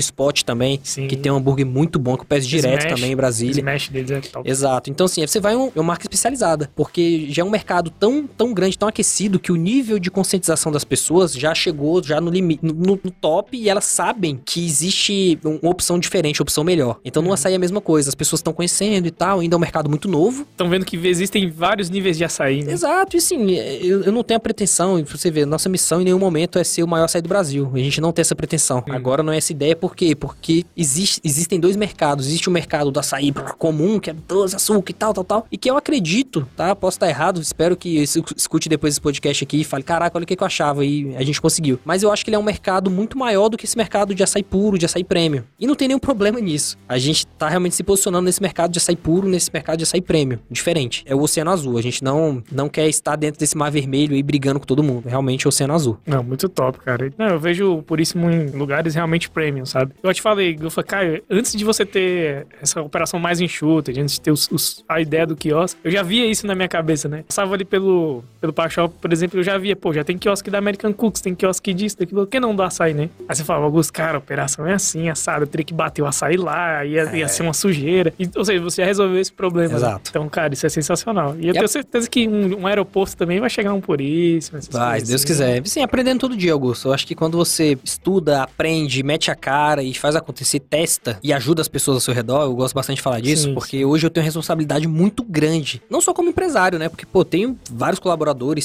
Spot também, Sim. que tem um hambúrguer muito bom, que eu peço direto Smash. também em Brasília. smash deles é top. Exato. Então, assim, você vai em um- em uma marca especializada, porque já é um mercado tão, tão grande, tão aquecido, que o nível de conscientização das pessoas já chegou já no limite, no, no top, e elas sabem que existe um- uma opção diferente, uma opção melhor. Então, Uhum. no açaí é a mesma coisa, as pessoas estão conhecendo e tal, ainda é um mercado muito novo. Estão vendo que existem vários níveis de açaí, né? Exato, e assim, eu, eu não tenho a pretensão, e você vê, nossa missão em nenhum momento é ser o maior açaí do Brasil. A gente não tem essa pretensão. Agora não é essa ideia, por quê? Porque existe, existem dois mercados. Existe o mercado do açaí comum, que é doce, açúcar e tal, tal, tal. E que eu acredito, tá? Posso estar errado, espero que escute depois esse podcast aqui e fale, caraca, olha o que que eu achava e a gente conseguiu. Mas eu acho que ele é um mercado muito maior do que esse mercado de açaí puro, de açaí prêmio. E não tem nenhum problema nisso. A gente tá realmente se posicionando nesse mercado de açaí puro, nesse mercado de açaí prêmio. Diferente. É o oceano azul. A gente não, não quer estar dentro desse mar vermelho e brigando com todo mundo. Realmente é o oceano azul. Não, muito top, cara. Não, eu vejo Puríssimo em lugares realmente premium, sabe? Eu te falei, eu falei, Caio, antes de você ter essa operação mais enxuta, antes de ter os- os- a ideia do quiosque, eu já via isso na minha cabeça, né? Passava ali pelo, pelo Pachop, por exemplo, eu já via, pô, já tem quiosque da American Cooks, tem quiosque disso, daquilo, por que não do açaí, né? Aí você falava, Augusto, cara, a operação é assim, assado, eu teria que bater o açaí lá, ia, ia ser uma sujeira. E, ou seja, você já resolveu esse problema. né? Exato. Então, cara, isso é sensacional. E eu a- tenho certeza que um, um aeroporto também vai chegar um Puríssimo. essas Vai, se Deus assim. quiser. Sim, aprendendo todo dia, Augusto. Eu acho que quando você estuda, aprende, mete a cara e faz acontecer, testa e ajuda as pessoas ao seu redor, eu gosto bastante de falar disso, Sim, porque hoje eu tenho uma responsabilidade muito grande. Não só como empresário, né? Porque, pô, tenho vários colaboradores,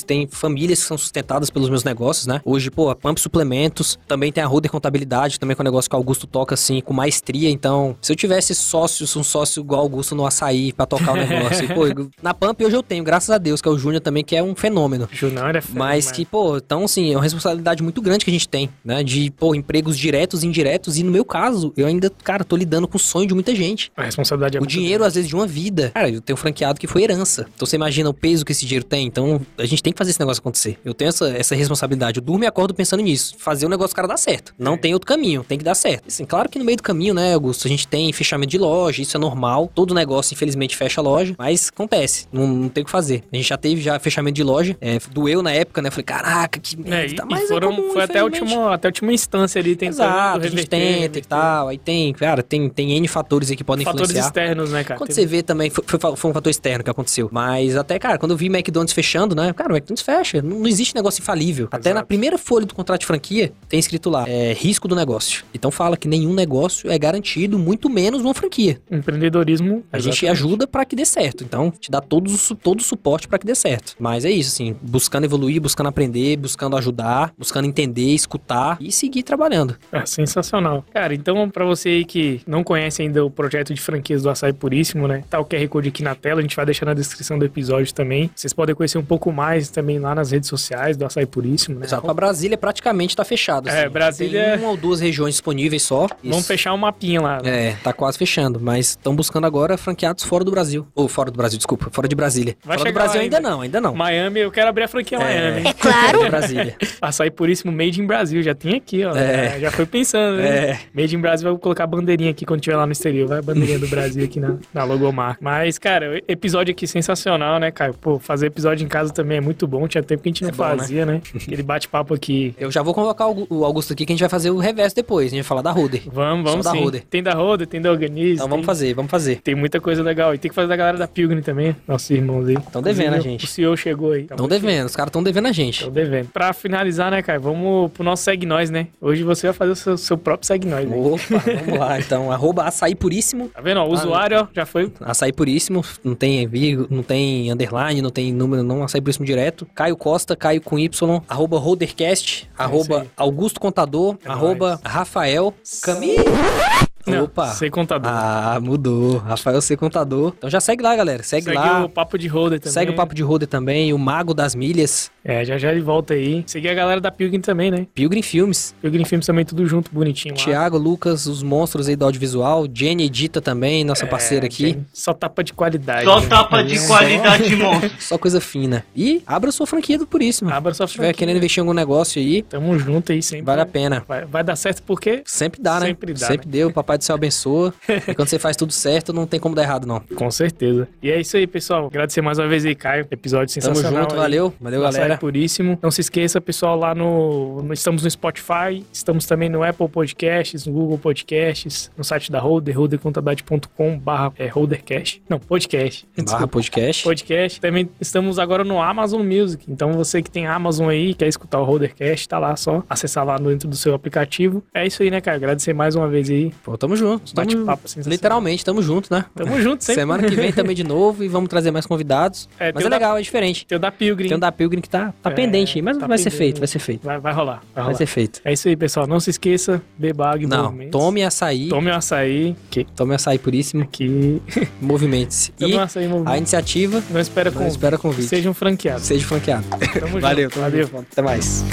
tem famílias que são sustentadas pelos meus negócios, né? Hoje, pô, a Pump Suplementos, também tem a Ruder Contabilidade, também que é um negócio que o Augusto toca, assim, com maestria. Então, se eu tivesse sócios, um sócio igual o Augusto no açaí pra tocar o (laughs) negócio, e, pô, na Pump hoje eu tenho, graças a Deus, que é o Júnior também, que é um fenômeno. Junão era fera, Mas que, pô, então assim, é uma responsabilidade muito grande que a gente tem, né? De, pô, empregos diretos e indiretos. E no meu caso, eu ainda, cara, tô lidando com o sonho de muita gente. A responsabilidade é O dinheiro, às vezes, de uma vida. Cara, eu tenho um franqueado que foi herança. Então você imagina o peso que esse dinheiro tem. Então a gente tem que fazer esse negócio acontecer. Eu tenho essa, essa responsabilidade. Eu durmo e acordo pensando nisso. Fazer o negócio cara dar certo. Não É. tem outro caminho. Tem que dar certo. Assim, claro que no meio do caminho, né, Augusto, a gente tem fechamento de loja. Isso é normal. Todo negócio, infelizmente, fecha a loja. Mas acontece. Não, não tem o que fazer. A gente já teve já fechamento de loja. É, doeu na época, né? Falei, caraca, que É, merda. e, Mas e foram, é comum, foi até a, última, até a última instância ali tentando Exato, a gente reverter, tenta e reverter. tal. Aí tem, cara, tem, tem N fatores aí que podem Fatores influenciar. externos, né, cara? Quando Teve- você vê também, foi, foi- foi um fator externo que aconteceu. Mas até, cara, quando eu vi McDonald's fechando, né? Cara, o McDonald's fecha. Não, não existe negócio infalível. Até na Exato. primeira folha do contrato de franquia, tem escrito lá, é, risco do negócio. Então fala que nenhum negócio é garantido, muito menos uma franquia. Empreendedorismo. A gente exatamente. ajuda pra que dê certo. Então, te dá todo, todo o suporte pra que dê certo. Mas é isso, assim, buscando evoluir, buscando aprender, buscando ajudar, buscando entender, escutar e seguir trabalhando. É sensacional. Cara, então pra você aí que não conhece ainda o projeto de franquias do Açaí Puríssimo, né? Tá o QR Code aqui na tela, a gente vai deixar na descrição do episódio também. Vocês podem conhecer um pouco mais também lá nas redes sociais do Açaí Puríssimo, né? Exato. Pra Brasília praticamente tá fechado. É, assim. Brasília- Tem uma ou duas regiões disponíveis só. Vamos Isso. fechar um mapinha lá. né? É, tá quase fechando, mas estão buscando agora franqueados fora do Brasil. Ou fora do Brasil, desculpa, fora de Brasília. Vai fora do Brasil ainda ainda. não, ainda não. Miami, eu quero abrir a franquia Miami. hein? Fora de Brasília. (laughs) Açaí Puríssimo Made in Brasil, já tem aqui, ó. É. Já, já foi pensando, né? É. Made in Brasil, vai colocar a bandeirinha aqui quando tiver lá no exterior. Vai a bandeirinha do Brasil aqui na, na logomarca. Mas, cara, episódio aqui sensacional, né, Caio? Pô, fazer episódio em casa também é muito bom. Tinha tempo que a gente não É bom, né? fazia, né? (laughs) Aquele bate-papo aqui. Eu já vou convocar o Augu- o Augusto aqui que a gente vai fazer o reverso depois. A gente vai falar da Ruder. Vamos, vamos Só da sim. Roder. Tem da Roda, tem da Organize. Então vamos tem, fazer, vamos fazer. Tem muita coisa legal. E tem que fazer da galera da Pilgrim também, nossos irmãos aí. Tão devendo, a gente. O CEO chegou aí. Estão devendo, os caras estão devendo a gente. Estão devendo. Pra finalizar, né, Caio? Vamos pro nosso Segue Nós, né? Hoje você vai fazer o seu, seu próprio Segue Nós, né? Opa, vamos lá. Então, (laughs) arroba açaí puríssimo. Tá vendo? Ó, o usuário, ó, já foi. Açaí puríssimo, não tem vírgula, não tem underline, não tem número, não. Puríssimo direto. Caio Costa, Caio com Y, arroba Holdercast, arroba aí. Augusto Contador, É arroba nóis. Rafael Camille. Não, Opa! Ser contador. Ah, mudou. Rafael C. Contador. Então já segue lá, galera. Segue, Segue lá. o Papo de Holder também. Segue o Papo de Roda também, o Mago das Milhas, É, já já ele volta aí. Seguir a galera da Pilgrim também, né? Pilgrim Filmes, Pilgrim Filmes também tudo junto, bonitinho lá. Thiago, Lucas, os monstros aí do audiovisual, Jenny Edita também, nossa parceira É, aqui. tem Só tapa de qualidade. Só né? tapa de É, qualidade, (laughs) monstro. Só coisa fina. E abra sua franquia do Puríssimo. Abra sua Se tiver franquia. querendo investir em algum negócio aí, Tamo junto aí sempre. vale a pena. Vai, vai dar certo porque, Sempre dá, né? Sempre dá, Sempre deu, o Papai do Céu abençoa. e quando você faz tudo certo, não tem como dar errado, não. com certeza. E é isso aí, pessoal. Agradecer mais uma vez aí, Caio. Episódio Tamo sensacional. junto, aí. valeu. Valeu, Açaí galera. Puríssimo. Não se esqueça, pessoal, lá no, no- Estamos no Spotify, estamos também no Apple Podcasts, no Google Podcasts, no site da Holder, holdercontabilidade.com barra é, holdercast. Não, podcast. Barra podcast. Podcast. Também estamos agora no Amazon Music. Então você que tem Amazon aí, quer escutar o Holdercast, tá lá só acessar lá dentro do seu aplicativo. É isso aí, né, cara? Agradecer mais uma vez aí. Pô, tamo junto. Bate-papo sensacional. literalmente, tamo junto, né? Tamo junto sempre. Semana que vem também de novo e vamos trazer mais convidados. É, Mas é o da- legal, é diferente. Tem o da Pilgrim. Tem um da Pilgrim que tá, tá É, pendente aí, mas tá vai ser feito, vai ser feito. Vai, vai rolar. Vai, Vai rolar. ser feito. É isso aí, pessoal. Não se esqueça, beba água e Não, movimentos. tome açaí, Tome o açaí. Que tome açaí puríssimo, aqui. (laughs) movimente-se. E o açaí movimento. a iniciativa, Não espera não com. espera convite. Seja um franqueado. Seja franqueado. Tamo Valeu, junto. tamo Valeu. junto. Até mais.